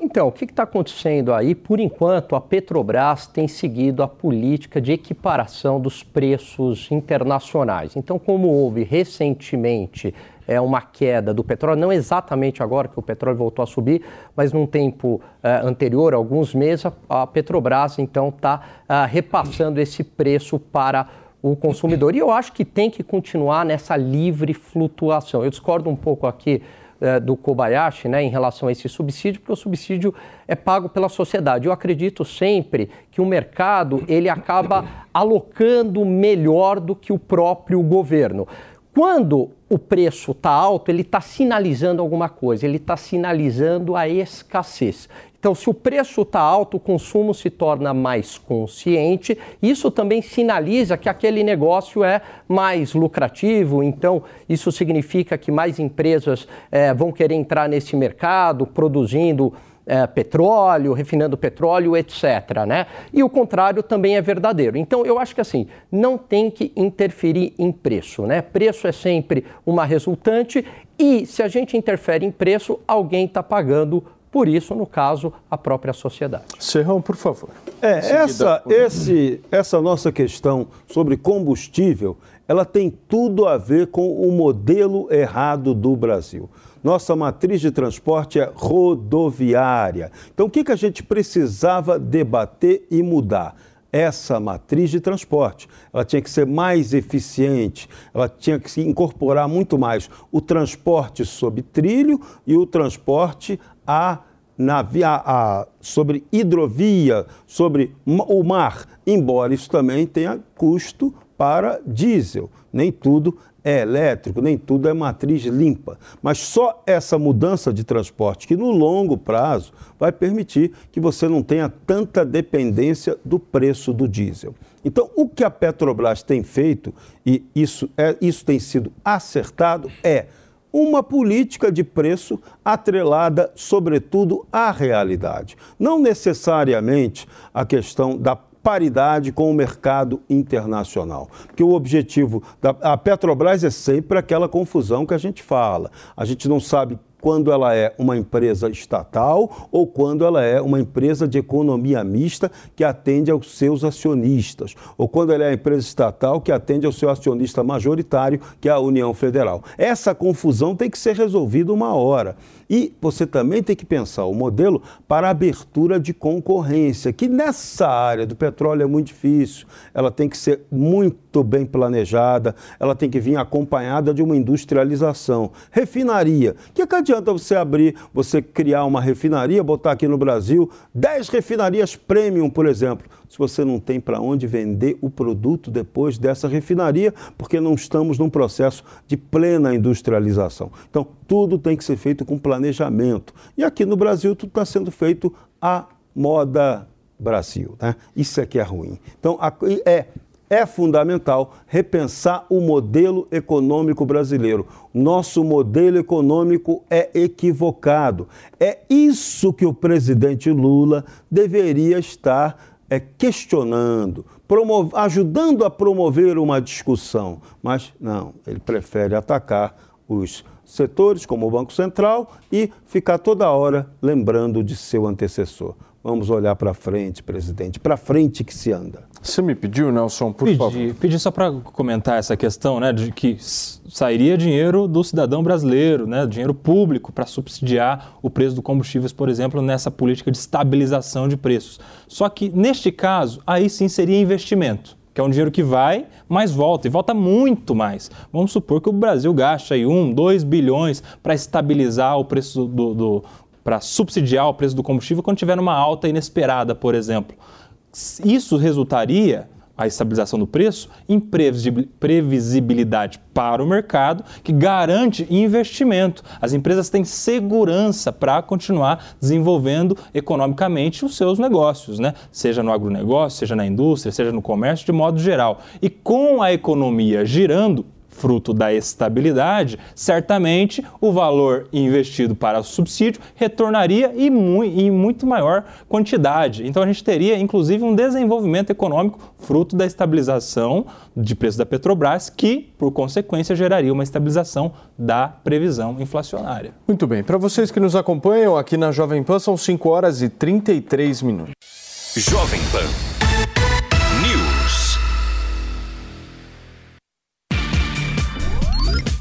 [SPEAKER 3] Então, o que está acontecendo aí? Por enquanto, a Petrobras tem seguido a política de equiparação dos preços internacionais. Então, como houve recentemente é, uma queda do petróleo, não exatamente agora que o petróleo voltou a subir, mas num tempo é, anterior, alguns meses, a, Petrobras então está é, repassando esse preço para o consumidor. E eu acho que tem que continuar nessa livre flutuação. Eu discordo um pouco aqui do Kobayashi né, em relação a esse subsídio, porque o subsídio é pago pela sociedade. Eu acredito sempre que o mercado ele acaba alocando melhor do que o próprio governo. Quando o preço está alto, ele está sinalizando alguma coisa, ele está sinalizando a escassez. Então, se o preço está alto, o consumo se torna mais consciente. Isso também sinaliza que aquele negócio é mais lucrativo. Então, isso significa que mais empresas é, vão querer entrar nesse mercado, produzindo é, petróleo, refinando petróleo, etc. Né? E o contrário também é verdadeiro. Então, eu acho que assim, não tem que interferir em preço. Né? Preço é sempre uma resultante e se a gente interfere em preço, alguém está pagando por isso, no caso, a própria sociedade.
[SPEAKER 2] Serrão, por favor.
[SPEAKER 5] É, essa, esse, essa nossa questão sobre combustível, ela tem tudo a ver com o modelo errado do Brasil. Nossa matriz de transporte é rodoviária. Então, o que, que a gente precisava debater e mudar? Essa matriz de transporte. Ela tinha que ser mais eficiente, ela tinha que se incorporar muito mais o transporte sob trilho e o transporte a navia, a, sobre hidrovia, sobre o mar, embora isso também tenha custo para diesel. Nem tudo é elétrico, nem tudo é matriz limpa. Mas só essa mudança de transporte, que no longo prazo vai permitir que você não tenha tanta dependência do preço do diesel. Então, o que a Petrobras tem feito, e isso, é, isso tem sido acertado, é uma política de preço atrelada, sobretudo, à realidade. Não necessariamente a questão da paridade com o mercado internacional. Porque o objetivo da a Petrobras é sempre aquela confusão que a gente fala. A gente não sabe quando ela é uma empresa estatal ou quando ela é uma empresa de economia mista que atende aos seus acionistas, ou quando ela é uma empresa estatal que atende ao seu acionista majoritário, que é a União Federal. Essa confusão tem que ser resolvida uma hora. E você também tem que pensar o modelo para abertura de concorrência, que nessa área do petróleo é muito difícil. Ela tem que ser muito bem planejada, ela tem que vir acompanhada de uma industrialização. Refinaria. O que, que adianta você abrir, você criar uma refinaria, botar aqui no Brasil 10 refinarias premium, por exemplo? Se você não tem para onde vender o produto depois dessa refinaria, porque não estamos num processo de plena industrialização. Então, tudo tem que ser feito com planejamento. E aqui no Brasil, tudo está sendo feito à moda Brasil. Né? Isso é que é ruim. Então, é é fundamental repensar o modelo econômico brasileiro. Nosso modelo econômico é equivocado. É isso que o presidente Lula deveria estar é, questionando, ajudando a promover uma discussão. Mas não, ele prefere atacar os setores, como o Banco Central, e ficar toda hora lembrando de seu antecessor. Vamos olhar para frente, presidente, para frente que se anda.
[SPEAKER 2] Você me pediu, Nelson, por
[SPEAKER 6] pedi,
[SPEAKER 2] favor.
[SPEAKER 6] Pedi só para comentar essa questão, né, de que sairia dinheiro do cidadão brasileiro, né, dinheiro público para subsidiar o preço do combustíveis, por exemplo, nessa política de estabilização de preços. Só que neste caso, aí sim seria investimento que é um dinheiro que vai, mas volta, e volta muito mais. Vamos supor que o Brasil gaste aí 1, 2 bilhões para estabilizar o preço do, do para subsidiar o preço do combustível quando tiver uma alta inesperada, por exemplo. Isso resultaria a estabilização do preço em previsibilidade para o mercado, que garante investimento. As empresas têm segurança para continuar desenvolvendo economicamente os seus negócios, né? seja no agronegócio, seja na indústria, seja no comércio, de modo geral. E com a economia girando, fruto da estabilidade, certamente o valor investido para o subsídio retornaria em, mu em muito maior quantidade. Então a gente teria, inclusive, um desenvolvimento econômico fruto da estabilização de preço da Petrobras, que, por consequência, geraria uma estabilização da previsão inflacionária.
[SPEAKER 2] Muito bem. Para vocês que nos acompanham aqui na Jovem Pan, são 5 horas e 33 minutos.
[SPEAKER 1] Jovem Pan.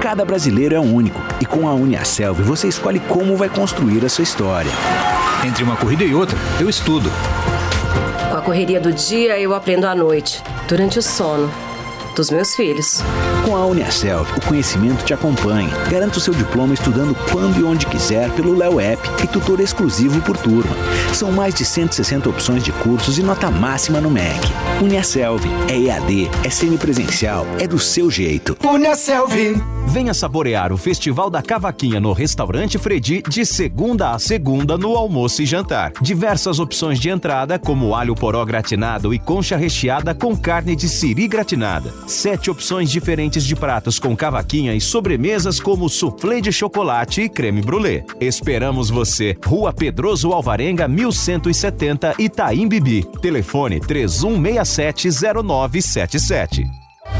[SPEAKER 7] Cada brasileiro é único e com a Uniaselv você escolhe como vai construir a sua história.
[SPEAKER 8] Entre uma corrida e outra, eu estudo.
[SPEAKER 9] Com a correria do dia, eu aprendo à noite, durante o sono dos meus filhos.
[SPEAKER 7] Com a Uniaselv, o conhecimento te acompanha. Garanta o seu diploma estudando quando e onde quiser pelo Léo App e tutor exclusivo por turma. São mais de 160 opções de cursos e nota máxima no MEC. Uniaselv é EAD, é semipresencial, é do seu jeito.
[SPEAKER 10] Uniaselv. Venha saborear o Festival da Cavaquinha no Restaurante Fredi de segunda a segunda no almoço e jantar. Diversas opções de entrada, como alho poró gratinado e concha recheada com carne de siri gratinada. Sete opções diferentes de pratos com cavaquinha e sobremesas como soufflé de chocolate e creme brulee. Esperamos você. Rua Pedroso Alvarenga, 1170, Itaim Bibi. Telefone 31670977.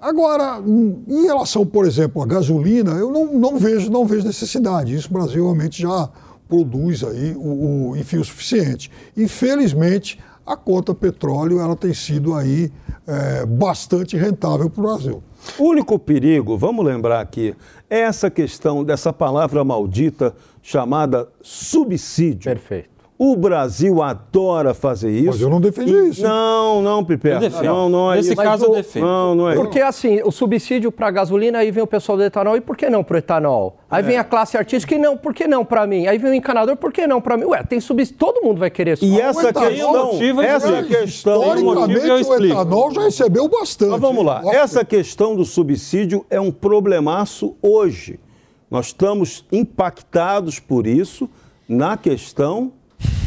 [SPEAKER 4] Agora, em relação, por exemplo, à gasolina, eu não, não vejo não vejo necessidade. Isso o Brasil realmente já produz aí o, o enfim o suficiente. Infelizmente, a conta petróleo ela tem sido aí é, bastante rentável para o Brasil.
[SPEAKER 5] O único perigo, vamos lembrar aqui, é essa questão dessa palavra maldita chamada subsídio.
[SPEAKER 3] Perfeito.
[SPEAKER 5] O Brasil adora fazer isso.
[SPEAKER 4] Mas eu não defendi
[SPEAKER 5] E-
[SPEAKER 4] isso.
[SPEAKER 5] Não, não, Pipe. Não, não é
[SPEAKER 6] Nesse
[SPEAKER 5] isso.
[SPEAKER 6] caso, eu defendo.
[SPEAKER 5] Não, não é isso.
[SPEAKER 3] Porque assim, o subsídio para gasolina, aí vem o pessoal do etanol, e por que não para o etanol? Aí vem a classe artística, e não, por que não para mim? Aí vem o encanador, por que não para mim? Ué, tem subsídio, todo mundo vai querer
[SPEAKER 5] E
[SPEAKER 3] subsídio.
[SPEAKER 5] essa
[SPEAKER 4] etanol-
[SPEAKER 5] questão,
[SPEAKER 6] motivo
[SPEAKER 5] essa questão,
[SPEAKER 4] Historicamente, o etanol já recebeu bastante.
[SPEAKER 5] Mas vamos lá, essa questão do subsídio é um problemaço hoje. Nós estamos impactados por isso na questão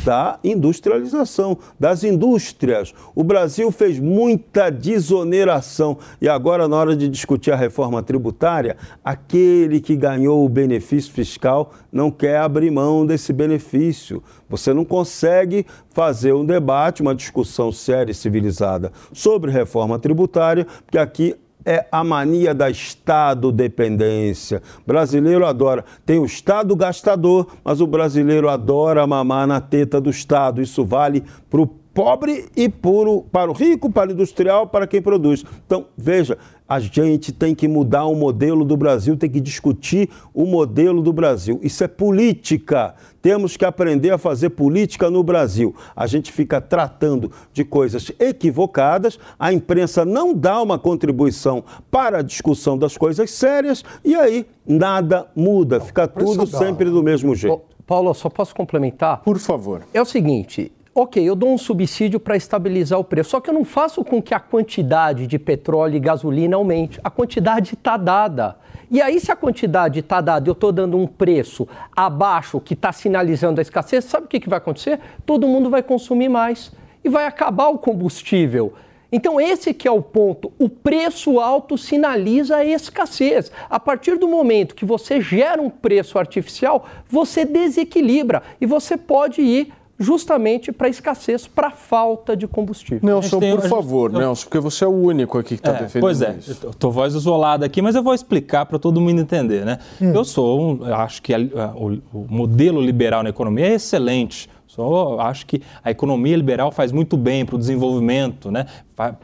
[SPEAKER 5] da industrialização, das indústrias. O Brasil fez muita desoneração e agora, na hora de discutir a reforma tributária, aquele que ganhou o benefício fiscal não quer abrir mão desse benefício. Você não consegue fazer um debate, uma discussão séria e civilizada sobre reforma tributária, porque aqui é a mania da Estado dependência. Brasileiro adora. Tem o Estado gastador, mas o brasileiro adora mamar na teta do Estado. Isso vale para o pobre e puro, para o rico, para o industrial, para quem produz. Então, veja, a gente tem que mudar o modelo do Brasil, tem que discutir o modelo do Brasil. Isso é política. Temos que aprender a fazer política no Brasil. A gente fica tratando de coisas equivocadas, a imprensa não dá uma contribuição para a discussão das coisas sérias e aí nada muda, fica tudo sempre do mesmo jeito.
[SPEAKER 3] Paulo, só posso complementar?
[SPEAKER 2] Por favor.
[SPEAKER 3] É o seguinte, ok, eu dou um subsídio para estabilizar o preço, só que eu não faço com que a quantidade de petróleo e gasolina aumente. A quantidade está dada. E aí, se a quantidade está dada, eu estou dando um preço abaixo que está sinalizando a escassez, sabe o que, que vai acontecer? Todo mundo vai consumir mais e vai acabar o combustível. Então, esse que é o ponto. O preço alto sinaliza a escassez. A partir do momento que você gera um preço artificial, você desequilibra e você pode ir justamente para a escassez, para a falta de combustível.
[SPEAKER 2] Nelson,
[SPEAKER 6] tem-
[SPEAKER 2] por
[SPEAKER 6] gente-
[SPEAKER 2] favor,
[SPEAKER 6] eu-
[SPEAKER 2] Nelson, porque você é o único aqui que está
[SPEAKER 6] É,
[SPEAKER 2] defendendo
[SPEAKER 6] pois é,
[SPEAKER 2] isso.
[SPEAKER 6] eu tô voz isolada aqui, mas eu vou explicar para todo mundo entender, né? Eu sou, um, eu acho que a- a- o, o modelo liberal na economia é excelente. Só acho que a economia liberal faz muito bem para o desenvolvimento, né? Para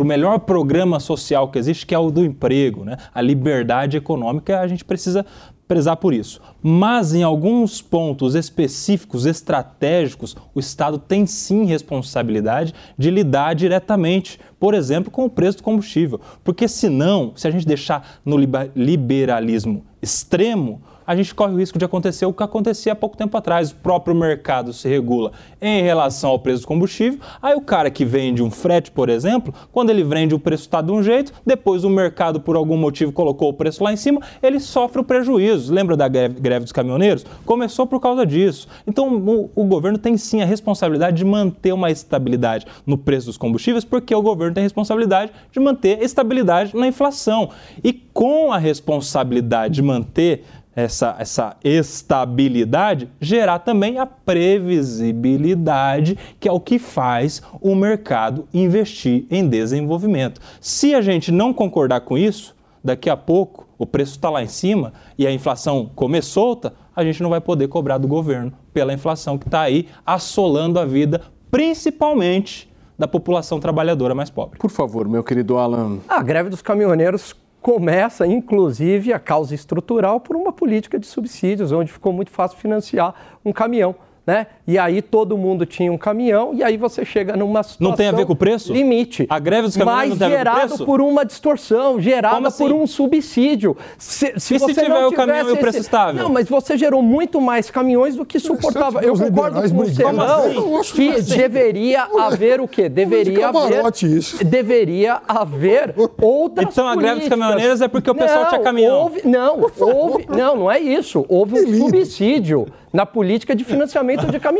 [SPEAKER 6] o melhor programa social que existe, que é o do emprego, né? A liberdade econômica, a gente precisa prezar por isso. Mas em alguns pontos específicos, estratégicos, o Estado tem sim responsabilidade de lidar diretamente, por exemplo, com o preço do combustível. Porque senão, se a gente deixar no liberalismo extremo, a gente corre o risco de acontecer o que acontecia há pouco tempo atrás. O próprio mercado se regula em relação ao preço do combustível. Aí o cara que vende um frete, por exemplo, quando ele vende o preço está de um jeito, depois o mercado por algum motivo colocou o preço lá em cima, ele sofre o prejuízo. Lembra da greve, greve dos caminhoneiros? Começou por causa disso. Então o, o governo tem sim a responsabilidade de manter uma estabilidade no preço dos combustíveis, porque o governo tem a responsabilidade de manter estabilidade na inflação. E com a responsabilidade de manter essa, essa estabilidade, gerar também a previsibilidade, que é o que faz o mercado investir em desenvolvimento. Se a gente não concordar com isso, daqui a pouco o preço está lá em cima e a inflação comer solta, a gente não vai poder cobrar do governo pela inflação que está aí assolando a vida, principalmente da população trabalhadora mais pobre.
[SPEAKER 2] Por favor, meu querido Alan.
[SPEAKER 3] A greve dos caminhoneiros começa, inclusive, a causa estrutural por uma política de subsídios, onde ficou muito fácil financiar um caminhão né? E aí todo mundo tinha um caminhão e aí você chega numa situação
[SPEAKER 6] Não tem a ver com o preço?
[SPEAKER 3] Limite.
[SPEAKER 6] A greve dos caminhões
[SPEAKER 3] mas
[SPEAKER 6] não tem
[SPEAKER 3] gerado
[SPEAKER 6] a ver com o preço?
[SPEAKER 3] por uma distorção, gerada
[SPEAKER 6] assim?
[SPEAKER 3] por um subsídio. Se,
[SPEAKER 6] se e se tiver o caminhão e o preço estável?
[SPEAKER 3] Não, mas você gerou muito mais caminhões do que suportava. Eu concordo com o Serrão assim? que assim? deveria haver o quê? Deveria haver
[SPEAKER 4] isso.
[SPEAKER 3] deveria haver outras
[SPEAKER 6] Então a greve dos caminhoneiros é porque o pessoal
[SPEAKER 3] não,
[SPEAKER 6] tinha caminhão.
[SPEAKER 3] Houve, não, houve, não, não é isso. Houve um subsídio na política de financiamento de caminhões.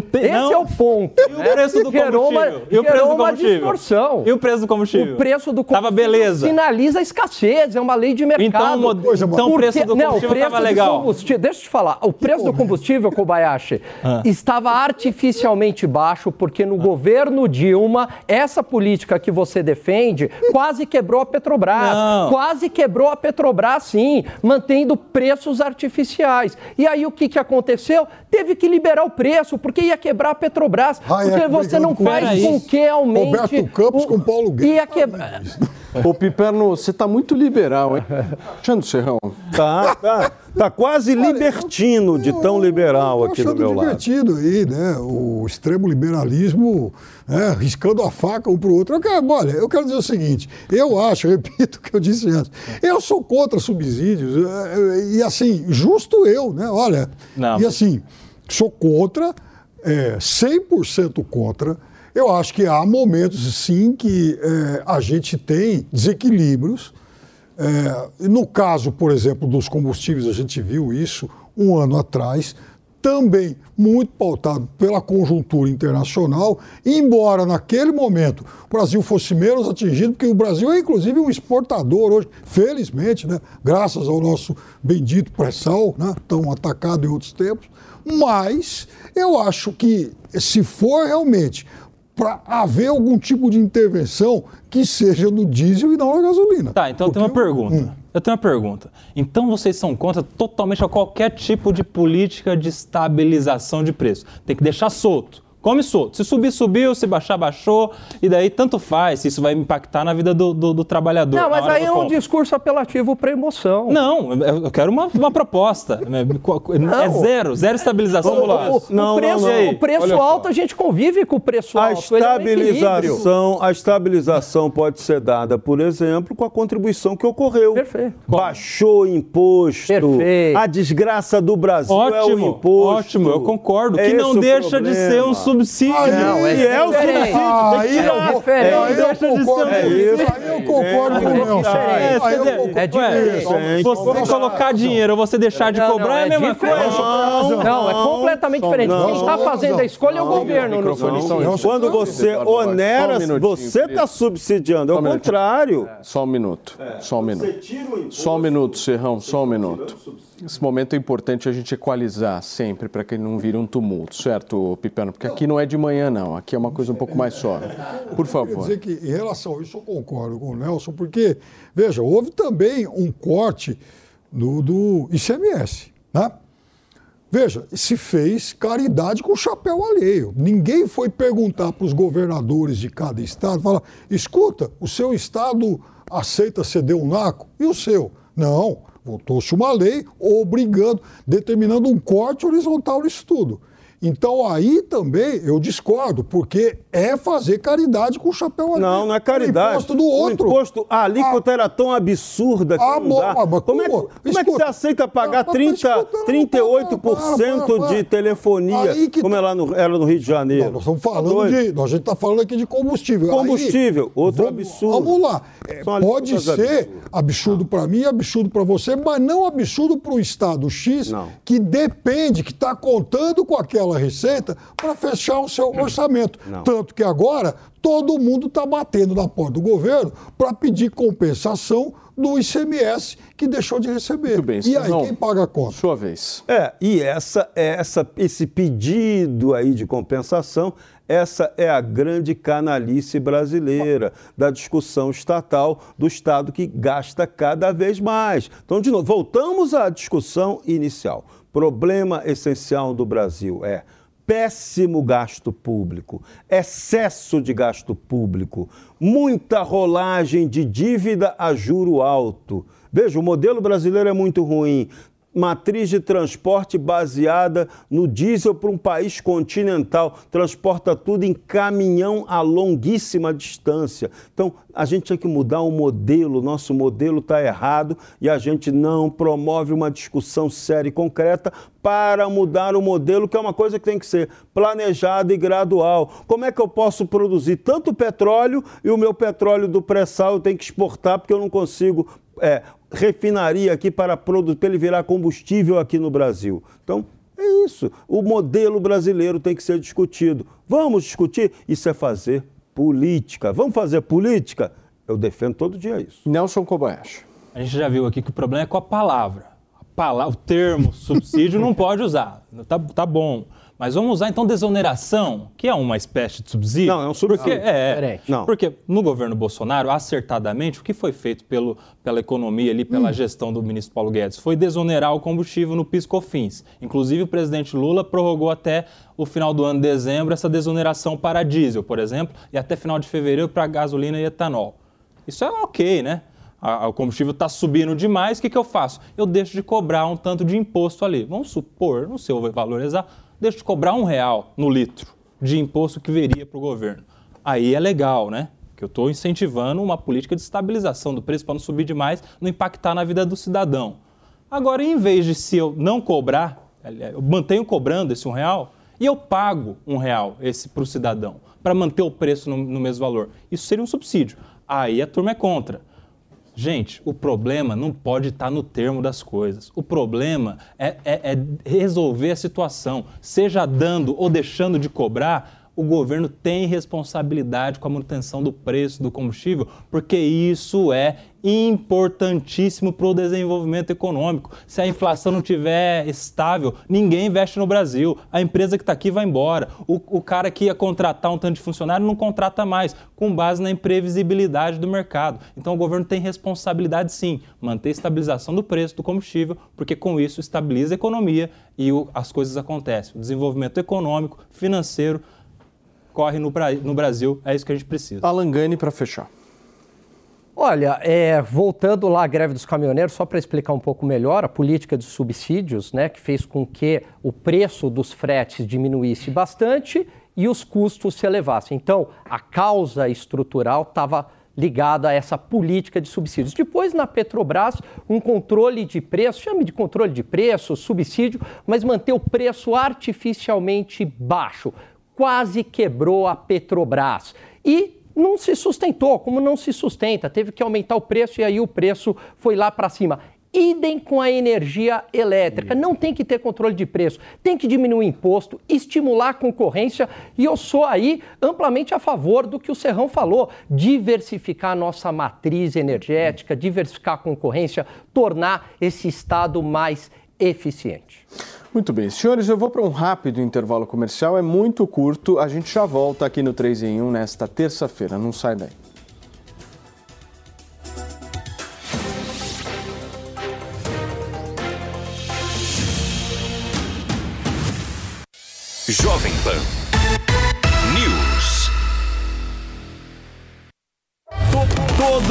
[SPEAKER 6] Tem,
[SPEAKER 3] Esse
[SPEAKER 6] não.
[SPEAKER 3] é o ponto.
[SPEAKER 6] E o preço do
[SPEAKER 3] gerou
[SPEAKER 6] combustível?
[SPEAKER 3] Uma,
[SPEAKER 6] e o preço do
[SPEAKER 3] uma
[SPEAKER 6] combustível?
[SPEAKER 3] distorção.
[SPEAKER 6] E o preço do combustível?
[SPEAKER 3] O preço do
[SPEAKER 6] Tava beleza.
[SPEAKER 3] sinaliza a escasez, é uma lei de mercado.
[SPEAKER 6] Então, então o preço do combustível estava legal.
[SPEAKER 3] Deixa eu te falar, o preço do combustível, Kobayashi,
[SPEAKER 6] Ah.
[SPEAKER 3] estava artificialmente baixo porque no governo Dilma, essa política que você defende quase quebrou a Petrobras.
[SPEAKER 6] Não.
[SPEAKER 3] Quase quebrou a Petrobras, sim, mantendo preços artificiais. E aí o que, que aconteceu? Teve que liberar o preço, porque ia quebrar a Petrobras.
[SPEAKER 4] Hayek
[SPEAKER 3] porque você não
[SPEAKER 4] com
[SPEAKER 3] faz
[SPEAKER 4] isso.
[SPEAKER 3] com que aumente.
[SPEAKER 4] Roberto Campos
[SPEAKER 3] o-
[SPEAKER 4] com Paulo Guedes.
[SPEAKER 3] Ia quebrar.
[SPEAKER 2] Ô, Piperno, você tá muito liberal, hein? Alexandre Serrão.
[SPEAKER 5] Tá, tá, tá quase libertino de tão liberal aqui do meu lado.
[SPEAKER 4] divertido aí, né? O extremo liberalismo né? riscando a faca um para o outro. Eu quero, olha, eu quero dizer o seguinte: eu acho, eu repito o que eu disse antes, eu sou contra subsídios, eh, eh, e assim, justo eu, né? Olha,
[SPEAKER 6] Não.
[SPEAKER 4] e assim, sou contra, é, 100% contra. Eu acho que há momentos, sim, que eh, a gente tem desequilíbrios. É, no caso, por exemplo, dos combustíveis, a gente viu isso um ano atrás, também muito pautado pela conjuntura internacional, embora naquele momento o Brasil fosse menos atingido, porque o Brasil é inclusive um exportador hoje, felizmente, né, graças ao nosso bendito pré-sal, né, tão atacado em outros tempos, mas eu acho que se for realmente para haver algum tipo de intervenção que seja no diesel e não na gasolina.
[SPEAKER 6] Tá, então tem uma pergunta. Eu tenho uma pergunta. Então vocês são contra totalmente a qualquer tipo de política de estabilização de preço. Tem que deixar solto. Come solto. Se subir, subiu. Se baixar, baixou. E daí tanto faz se isso vai impactar na vida do, do- do trabalhador.
[SPEAKER 3] Não, mas aí é um
[SPEAKER 6] compra.
[SPEAKER 3] discurso apelativo para emoção.
[SPEAKER 6] Não, eu quero uma, uma proposta. É zero, zero estabilização do
[SPEAKER 3] O, o-
[SPEAKER 6] preço.
[SPEAKER 3] o
[SPEAKER 5] Não,
[SPEAKER 3] preço,
[SPEAKER 5] não, não.
[SPEAKER 3] o preço
[SPEAKER 5] só.
[SPEAKER 3] alto, a gente convive com o preço
[SPEAKER 5] A
[SPEAKER 3] alto. é
[SPEAKER 5] estabilização, a estabilização pode ser dada, por exemplo, com a contribuição que ocorreu.
[SPEAKER 3] Perfeito.
[SPEAKER 5] Baixou o imposto.
[SPEAKER 3] Perfeito.
[SPEAKER 5] A desgraça do Brasil é o
[SPEAKER 6] Ótimo,
[SPEAKER 5] imposto.
[SPEAKER 6] ótimo, eu concordo.
[SPEAKER 5] É
[SPEAKER 6] que não deixa de ser um
[SPEAKER 5] problema.
[SPEAKER 6] Subsídio.
[SPEAKER 3] Não, é
[SPEAKER 5] E é o
[SPEAKER 3] diferente.
[SPEAKER 5] subsídio.
[SPEAKER 4] Aí
[SPEAKER 3] É
[SPEAKER 4] eu, concordo
[SPEAKER 5] isso.
[SPEAKER 4] isso. Aí eu concordo com o Nelson.
[SPEAKER 6] É.
[SPEAKER 3] É diferente.
[SPEAKER 6] Você colocar dinheiro ou você deixar de cobrar
[SPEAKER 3] não,
[SPEAKER 6] é a mesma
[SPEAKER 3] diferente.
[SPEAKER 6] coisa.
[SPEAKER 3] Não, não, é completamente diferente. Quem está fazendo a escolha é o governo.
[SPEAKER 5] Quando você onera, você está subsidiando. É o contrário.
[SPEAKER 2] Só um minuto, só um minuto. Só um minuto, Serrão, só um minuto. Esse momento é importante a gente equalizar sempre para que não vire um tumulto, certo, Piperno? Porque aqui não é de manhã, não. Aqui é uma coisa um pouco mais sóbria. Por
[SPEAKER 4] Quer
[SPEAKER 2] favor.
[SPEAKER 4] dizer que, em relação a isso, eu concordo com o Nelson, porque, veja, houve também um corte no, do ICMS, né? Veja, se fez caridade com o chapéu alheio. Ninguém foi perguntar para os governadores de cada estado, falar, escuta, o seu estado aceita ceder um naco? E o seu? Não, votou-se uma lei obrigando, determinando um corte horizontal nisso tudo. Então aí também eu discordo, porque é fazer caridade com o chapéu ali.
[SPEAKER 5] Não, não é caridade.
[SPEAKER 4] O imposto do outro.
[SPEAKER 5] O imposto, a alíquota era tão absurda que
[SPEAKER 4] Ah,
[SPEAKER 5] não dá.
[SPEAKER 4] mas
[SPEAKER 5] como, é, que-
[SPEAKER 4] como?
[SPEAKER 5] como é que você aceita pagar
[SPEAKER 4] mas
[SPEAKER 5] 30,
[SPEAKER 4] escuta, não,
[SPEAKER 5] 38%
[SPEAKER 4] para, para, para.
[SPEAKER 5] de telefonia, como
[SPEAKER 4] tá.
[SPEAKER 5] é lá no, era no Rio de Janeiro?
[SPEAKER 4] Não, nós estamos
[SPEAKER 5] Tá
[SPEAKER 4] falando de. A gente está falando aqui de combustível.
[SPEAKER 5] Combustível,
[SPEAKER 4] Aí,
[SPEAKER 5] outro
[SPEAKER 4] vamos,
[SPEAKER 5] absurdo.
[SPEAKER 4] Vamos lá. É, pode ser
[SPEAKER 5] absurdas.
[SPEAKER 4] absurdo para mim, absurdo para você, mas não absurdo para o Estado X,
[SPEAKER 5] Não.
[SPEAKER 4] que depende, que está contando com aquela receita para fechar o seu orçamento.
[SPEAKER 5] Não.
[SPEAKER 4] Tanto que agora todo mundo está batendo na porta do governo para pedir compensação do ICMS que deixou de receber.
[SPEAKER 2] Bem,
[SPEAKER 4] e aí,
[SPEAKER 2] Serrão.
[SPEAKER 4] quem paga a conta?
[SPEAKER 2] Sua vez.
[SPEAKER 5] É, e essa, essa, esse pedido aí de compensação, essa é a grande canalice brasileira da discussão estatal do Estado que gasta cada vez mais. Então, de novo, voltamos à discussão inicial. Problema essencial do Brasil é péssimo gasto público, excesso de gasto público, muita rolagem de dívida a juro alto. Veja, o modelo brasileiro é muito ruim. Matriz de transporte baseada no diesel para um país continental, transporta tudo em caminhão a longuíssima distância. Então, a gente tinha que mudar o modelo, nosso modelo está errado e a gente não promove uma discussão séria e concreta para mudar o modelo, que é uma coisa que tem que ser planejada e gradual. Como é que eu posso produzir tanto petróleo e o meu petróleo do pré-sal eu tenho que exportar porque eu não consigo é, refinaria aqui para, produ- para ele virar combustível aqui no Brasil? Então, é isso. O modelo brasileiro tem que ser discutido. Vamos discutir? Isso é fazer política. Vamos fazer política? Eu defendo todo dia isso.
[SPEAKER 2] Nelson Kobayashi.
[SPEAKER 6] A gente já viu aqui que o problema é com a palavra. A palavra o termo subsídio não pode usar. Tá, tá bom. Mas vamos usar então desoneração, que é uma espécie de subsídio.
[SPEAKER 5] Não, é um subsídio.
[SPEAKER 6] Porque, é,
[SPEAKER 3] Diferente.
[SPEAKER 5] Não.
[SPEAKER 6] porque no governo Bolsonaro, acertadamente, o que foi feito pelo, pela economia ali, pela gestão do ministro Paulo Guedes, foi desonerar o combustível no PIS/COFINS. Inclusive, o presidente Lula prorrogou até o final do ano, dezembro, essa desoneração para diesel, por exemplo, e até final de fevereiro para gasolina e etanol. Isso é ok, né? O combustível está subindo demais, o que, que eu faço? Eu deixo de cobrar um tanto de imposto ali. Vamos supor, não sei vou valorizar, deixo de cobrar um real no litro de imposto que viria para o governo. Aí é legal, né? Que eu estou incentivando uma política de estabilização do preço para não subir demais, não impactar na vida do cidadão. Agora, em vez de se eu não cobrar, eu mantenho cobrando esse um real e eu pago um real esse para o cidadão para manter o preço no, no mesmo valor. Isso seria um subsídio. Aí a turma é contra. Gente, o problema não pode estar no termo das coisas. O problema é, é- é resolver a situação. Seja dando ou deixando de cobrar, o governo tem responsabilidade com a manutenção do preço do combustível, porque isso é importantíssimo para o desenvolvimento econômico. Se a inflação não estiver estável, ninguém investe no Brasil. A empresa que está aqui vai embora. O, o cara que ia contratar um tanto de funcionário não contrata mais, com base na imprevisibilidade do mercado. Então o governo tem responsabilidade sim, manter a estabilização do preço do combustível, porque com isso estabiliza a economia e o- as coisas acontecem. O desenvolvimento econômico, financeiro, corre no, no Brasil. É isso que a gente precisa.
[SPEAKER 2] Alan Gani para fechar.
[SPEAKER 3] Olha, é, voltando lá à greve dos caminhoneiros, só para explicar um pouco melhor, a política de subsídios, né, que fez com que o preço dos fretes diminuísse bastante e os custos se elevassem. Então, a causa estrutural estava ligada a essa política de subsídios. Depois, na Petrobras, um controle de preço, chame de controle de preço, subsídio, mas manter o preço artificialmente baixo. Quase quebrou a Petrobras. E não se sustentou, como não se sustenta, teve que aumentar o preço e aí o preço foi lá para cima. Idem com a energia elétrica. Não tem que ter controle de preço, tem que diminuir o imposto, estimular a concorrência. E eu sou aí amplamente a favor do que o Serrão falou: diversificar a nossa matriz energética, diversificar a concorrência, tornar esse Estado mais eficiente.
[SPEAKER 2] Muito bem, senhores, eu vou para um rápido intervalo comercial, é muito curto, a gente já volta aqui no 3 em 1 nesta terça-feira, não sai daí.
[SPEAKER 11] Jovem Pan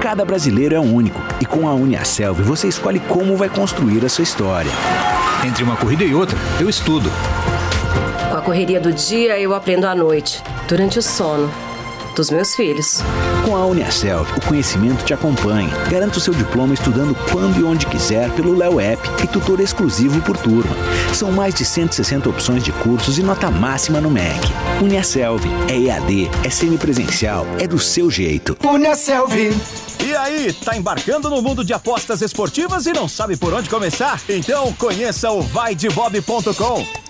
[SPEAKER 7] Cada brasileiro é único e com a Uniaselv você escolhe como vai construir a sua história.
[SPEAKER 8] Entre uma corrida e outra, eu estudo.
[SPEAKER 9] Com a correria do dia, eu aprendo à noite, durante o sono dos meus filhos.
[SPEAKER 7] Com a Uniaselv, o conhecimento te acompanha. Garanta o seu diploma estudando quando e onde quiser pelo Léo App e tutor exclusivo por turma. São mais de 160 opções de cursos e nota máxima no MEC. Uniaselv é EAD, é semipresencial, é do seu jeito.
[SPEAKER 10] Uniaselv. E aí, tá embarcando no mundo de apostas esportivas e não sabe por onde começar? Então conheça o vaidebob.com.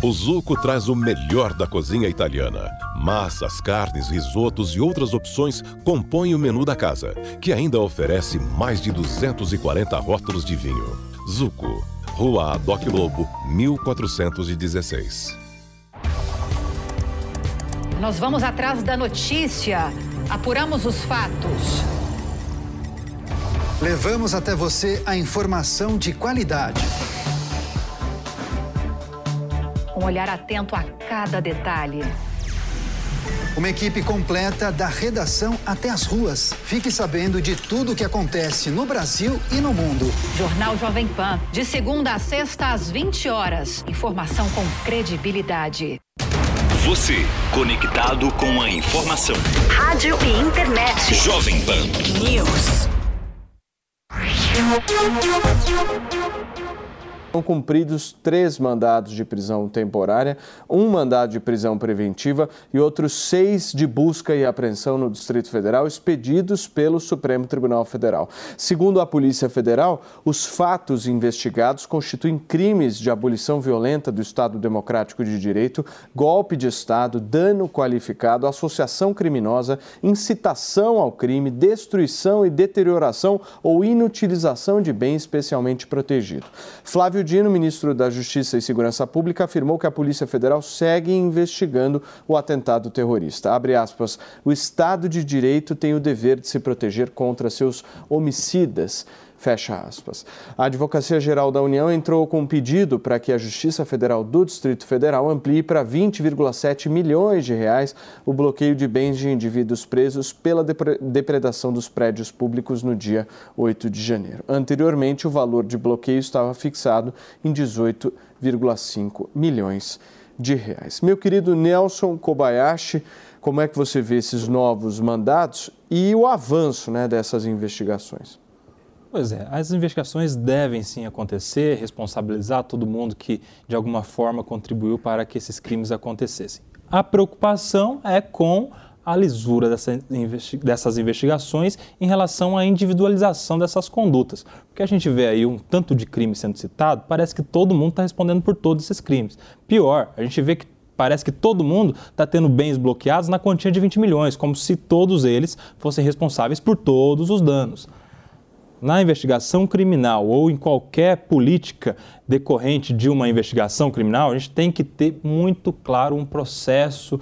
[SPEAKER 11] O Zuco traz o melhor da cozinha italiana. Massas, carnes, risotos e outras opções compõem o menu da casa, que ainda oferece mais de 240 rótulos de vinho. Zuco, Rua Adoc Lobo, 1416.
[SPEAKER 12] Nós vamos atrás da notícia. Apuramos os fatos.
[SPEAKER 13] Levamos até você a informação de qualidade.
[SPEAKER 12] Um olhar atento a cada detalhe.
[SPEAKER 13] Uma equipe completa da redação até as ruas. Fique sabendo de tudo o que acontece no Brasil e no mundo.
[SPEAKER 12] Jornal Jovem Pan, de segunda a sexta às 20 horas. Informação com credibilidade.
[SPEAKER 14] Você, conectado com a informação.
[SPEAKER 15] Rádio e internet.
[SPEAKER 14] Jovem Pan.
[SPEAKER 15] News.
[SPEAKER 2] Foram cumpridos três mandados de prisão temporária, um mandado de prisão preventiva e outros seis de busca e apreensão no Distrito Federal, expedidos pelo Supremo Tribunal Federal. Segundo a Polícia Federal, os fatos investigados constituem crimes de abolição violenta do Estado Democrático de Direito, golpe de Estado, dano qualificado, associação criminosa, incitação ao crime, destruição e deterioração ou inutilização de bem especialmente protegido. Flávio Dino, ministro da Justiça e Segurança Pública, afirmou que a Polícia Federal segue investigando o atentado terrorista. Abre aspas, o Estado de Direito tem o dever de se proteger contra seus homicidas. Fecha aspas. A Advocacia Geral da União entrou com um pedido para que a Justiça Federal do Distrito Federal amplie para 20,7 milhões de reais o bloqueio de bens de indivíduos presos pela depredação dos prédios públicos no dia 8 de janeiro. Anteriormente, o valor de bloqueio estava fixado em 18,5 milhões de reais. Meu querido Nelson Kobayashi, como é que você vê esses novos mandados e o avanço né, dessas investigações?
[SPEAKER 6] Pois é, as investigações devem sim acontecer, responsabilizar todo mundo que de alguma forma contribuiu para que esses crimes acontecessem. A preocupação é com a lisura dessa, dessas investigações em relação à individualização dessas condutas. Porque a gente vê aí um tanto de crime sendo citado, parece que todo mundo está respondendo por todos esses crimes. Pior, a gente vê que parece que todo mundo está tendo bens bloqueados na quantia de 20 milhões, como se todos eles fossem responsáveis por todos os danos na investigação criminal ou em qualquer política decorrente de uma investigação criminal, a gente tem que ter muito claro um processo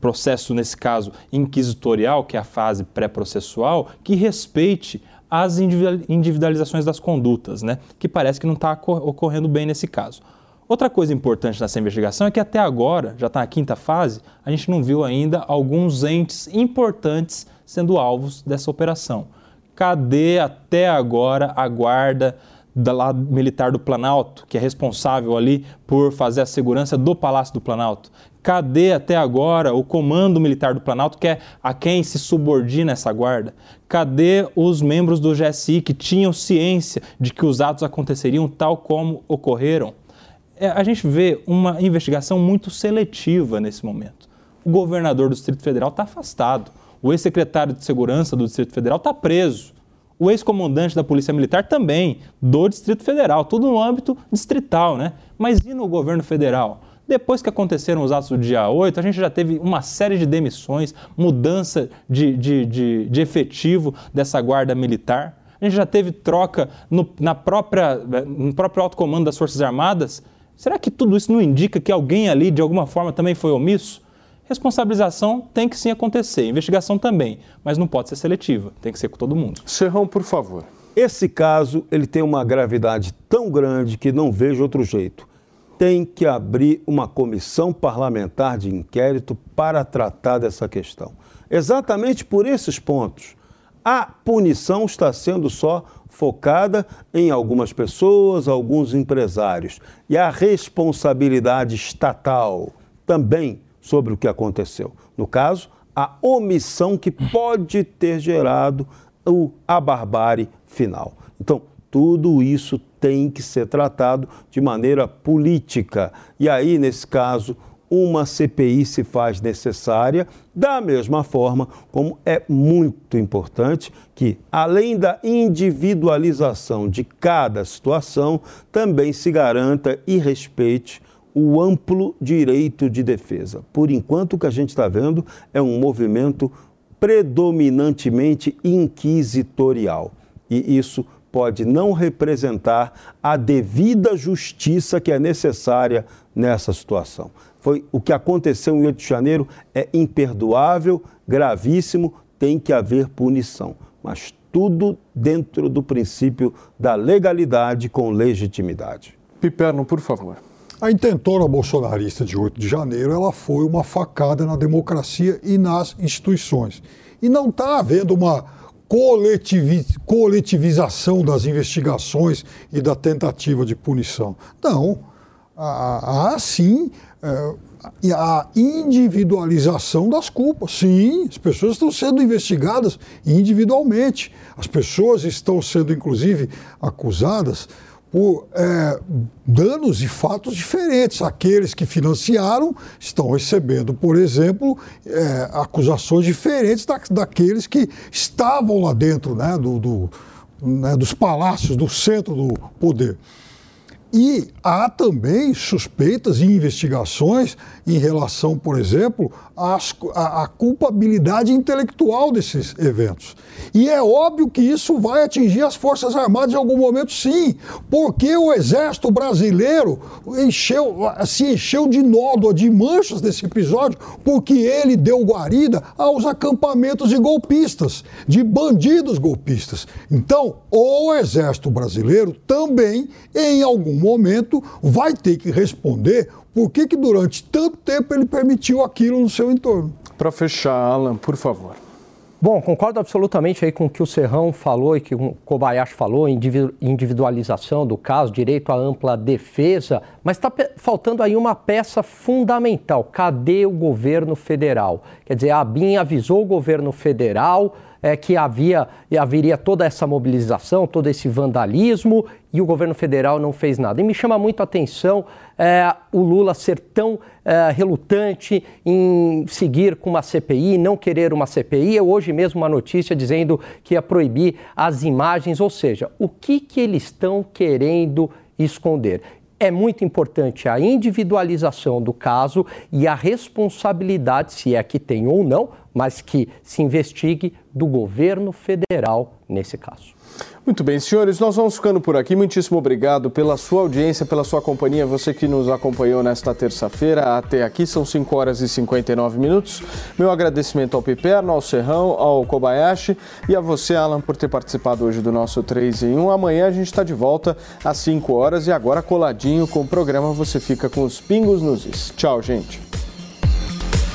[SPEAKER 6] processo, nesse caso, inquisitorial, que é a fase pré-processual, que respeite as individualizações das condutas, né? que parece que não está ocorrendo bem nesse caso. Outra coisa importante nessa investigação é que até agora, já está na quinta fase, a gente não viu ainda alguns entes importantes sendo alvos dessa operação. Cadê até agora a guarda da lá militar do Planalto, que é responsável ali por fazer a segurança do Palácio do Planalto? Cadê até agora o comando militar do Planalto, que é a quem se subordina essa guarda? Cadê os membros do GSI que tinham ciência de que os atos aconteceriam tal como ocorreram? É, a gente vê uma investigação muito seletiva nesse momento. O governador do Distrito Federal está afastado. O ex-secretário de Segurança do Distrito Federal está preso. O ex-comandante da Polícia Militar também, do Distrito Federal, tudo no âmbito distrital, né? Mas e no governo federal? Depois que aconteceram os atos do dia 8, a gente já teve uma série de demissões, mudança de, de, de, de efetivo dessa guarda militar. A gente já teve troca no, na própria, no próprio alto comando das Forças Armadas. Será que tudo isso não indica que alguém ali, de alguma forma, também foi omisso? Responsabilização tem que sim acontecer, investigação também, mas não pode ser seletiva, tem que ser com todo mundo.
[SPEAKER 2] Serrão, por favor.
[SPEAKER 5] Esse caso ele tem uma gravidade tão grande que não vejo outro jeito tem que abrir uma comissão parlamentar de inquérito para tratar dessa questão. Exatamente por esses pontos. A punição está sendo só focada em algumas pessoas, alguns empresários. E a responsabilidade estatal também sobre o que aconteceu. No caso, a omissão que pode ter gerado o, a barbárie final. Então, tudo isso tem que ser tratado de maneira política. E aí, nesse caso, uma CPI se faz necessária, da mesma forma como é muito importante que, além da individualização de cada situação, também se garanta e respeite o amplo direito de defesa. Por enquanto, o que a gente está vendo é um movimento predominantemente inquisitorial. E isso pode não representar a devida justiça que é necessária nessa situação. Foi o que aconteceu em 8 de janeiro é imperdoável, gravíssimo, tem que haver punição, mas tudo dentro do princípio da legalidade com legitimidade.
[SPEAKER 2] Piperno, por favor.
[SPEAKER 4] A intentora bolsonarista de 8 de janeiro, ela foi uma facada na democracia e nas instituições. E não está havendo uma coletivização das investigações e da tentativa de punição. Não. Há, sim a individualização das culpas. Sim, as pessoas estão sendo investigadas individualmente. As pessoas estão sendo, inclusive, acusadas por é, danos e fatos diferentes. Aqueles que financiaram estão recebendo, por exemplo, é, acusações diferentes da, daqueles que estavam lá dentro né, do, do né, dos palácios, do centro do poder. E há também suspeitas e investigações em relação, por exemplo, à, à, culpabilidade intelectual desses eventos. E é óbvio que isso vai atingir as Forças Armadas em algum momento, sim, porque o Exército Brasileiro encheu, se encheu de nódoa, de manchas nesse episódio, porque ele deu guarida aos acampamentos de golpistas, de bandidos golpistas. Então, o Exército Brasileiro também, em algum momento vai ter que responder por que, que durante tanto tempo ele permitiu aquilo no seu entorno.
[SPEAKER 2] Para fechar, Alan, por favor.
[SPEAKER 3] Bom, concordo absolutamente aí com o que o Serrão falou e que o Kobayashi falou, individualização do caso, direito à ampla defesa, mas está faltando aí uma peça fundamental. Cadê o governo federal? Quer dizer, a ABIN avisou o governo federal é, que havia, haveria toda essa mobilização, todo esse vandalismo e o governo federal não fez nada. E me chama muito a atenção é, o Lula ser tão é, relutante em seguir com uma CPI, não querer uma CPI. Hoje mesmo uma notícia dizendo que ia proibir as imagens, ou seja, o que, que eles estão querendo esconder? é muito importante a individualização do caso e a responsabilidade, se é que tem ou não, mas que se investigue do governo federal nesse caso.
[SPEAKER 2] Muito bem, senhores, nós vamos ficando por aqui. Muitíssimo obrigado pela sua audiência, pela sua companhia, você que nos acompanhou nesta terça-feira até aqui, são 5 horas e 59 minutos. Meu agradecimento ao Piperno, ao Serrão, ao Kobayashi e a você, Alan, por ter participado hoje do nosso 3 em 1. Amanhã a gente está de volta às 5 horas e agora coladinho com o programa você fica com os pingos nos is. Tchau, gente.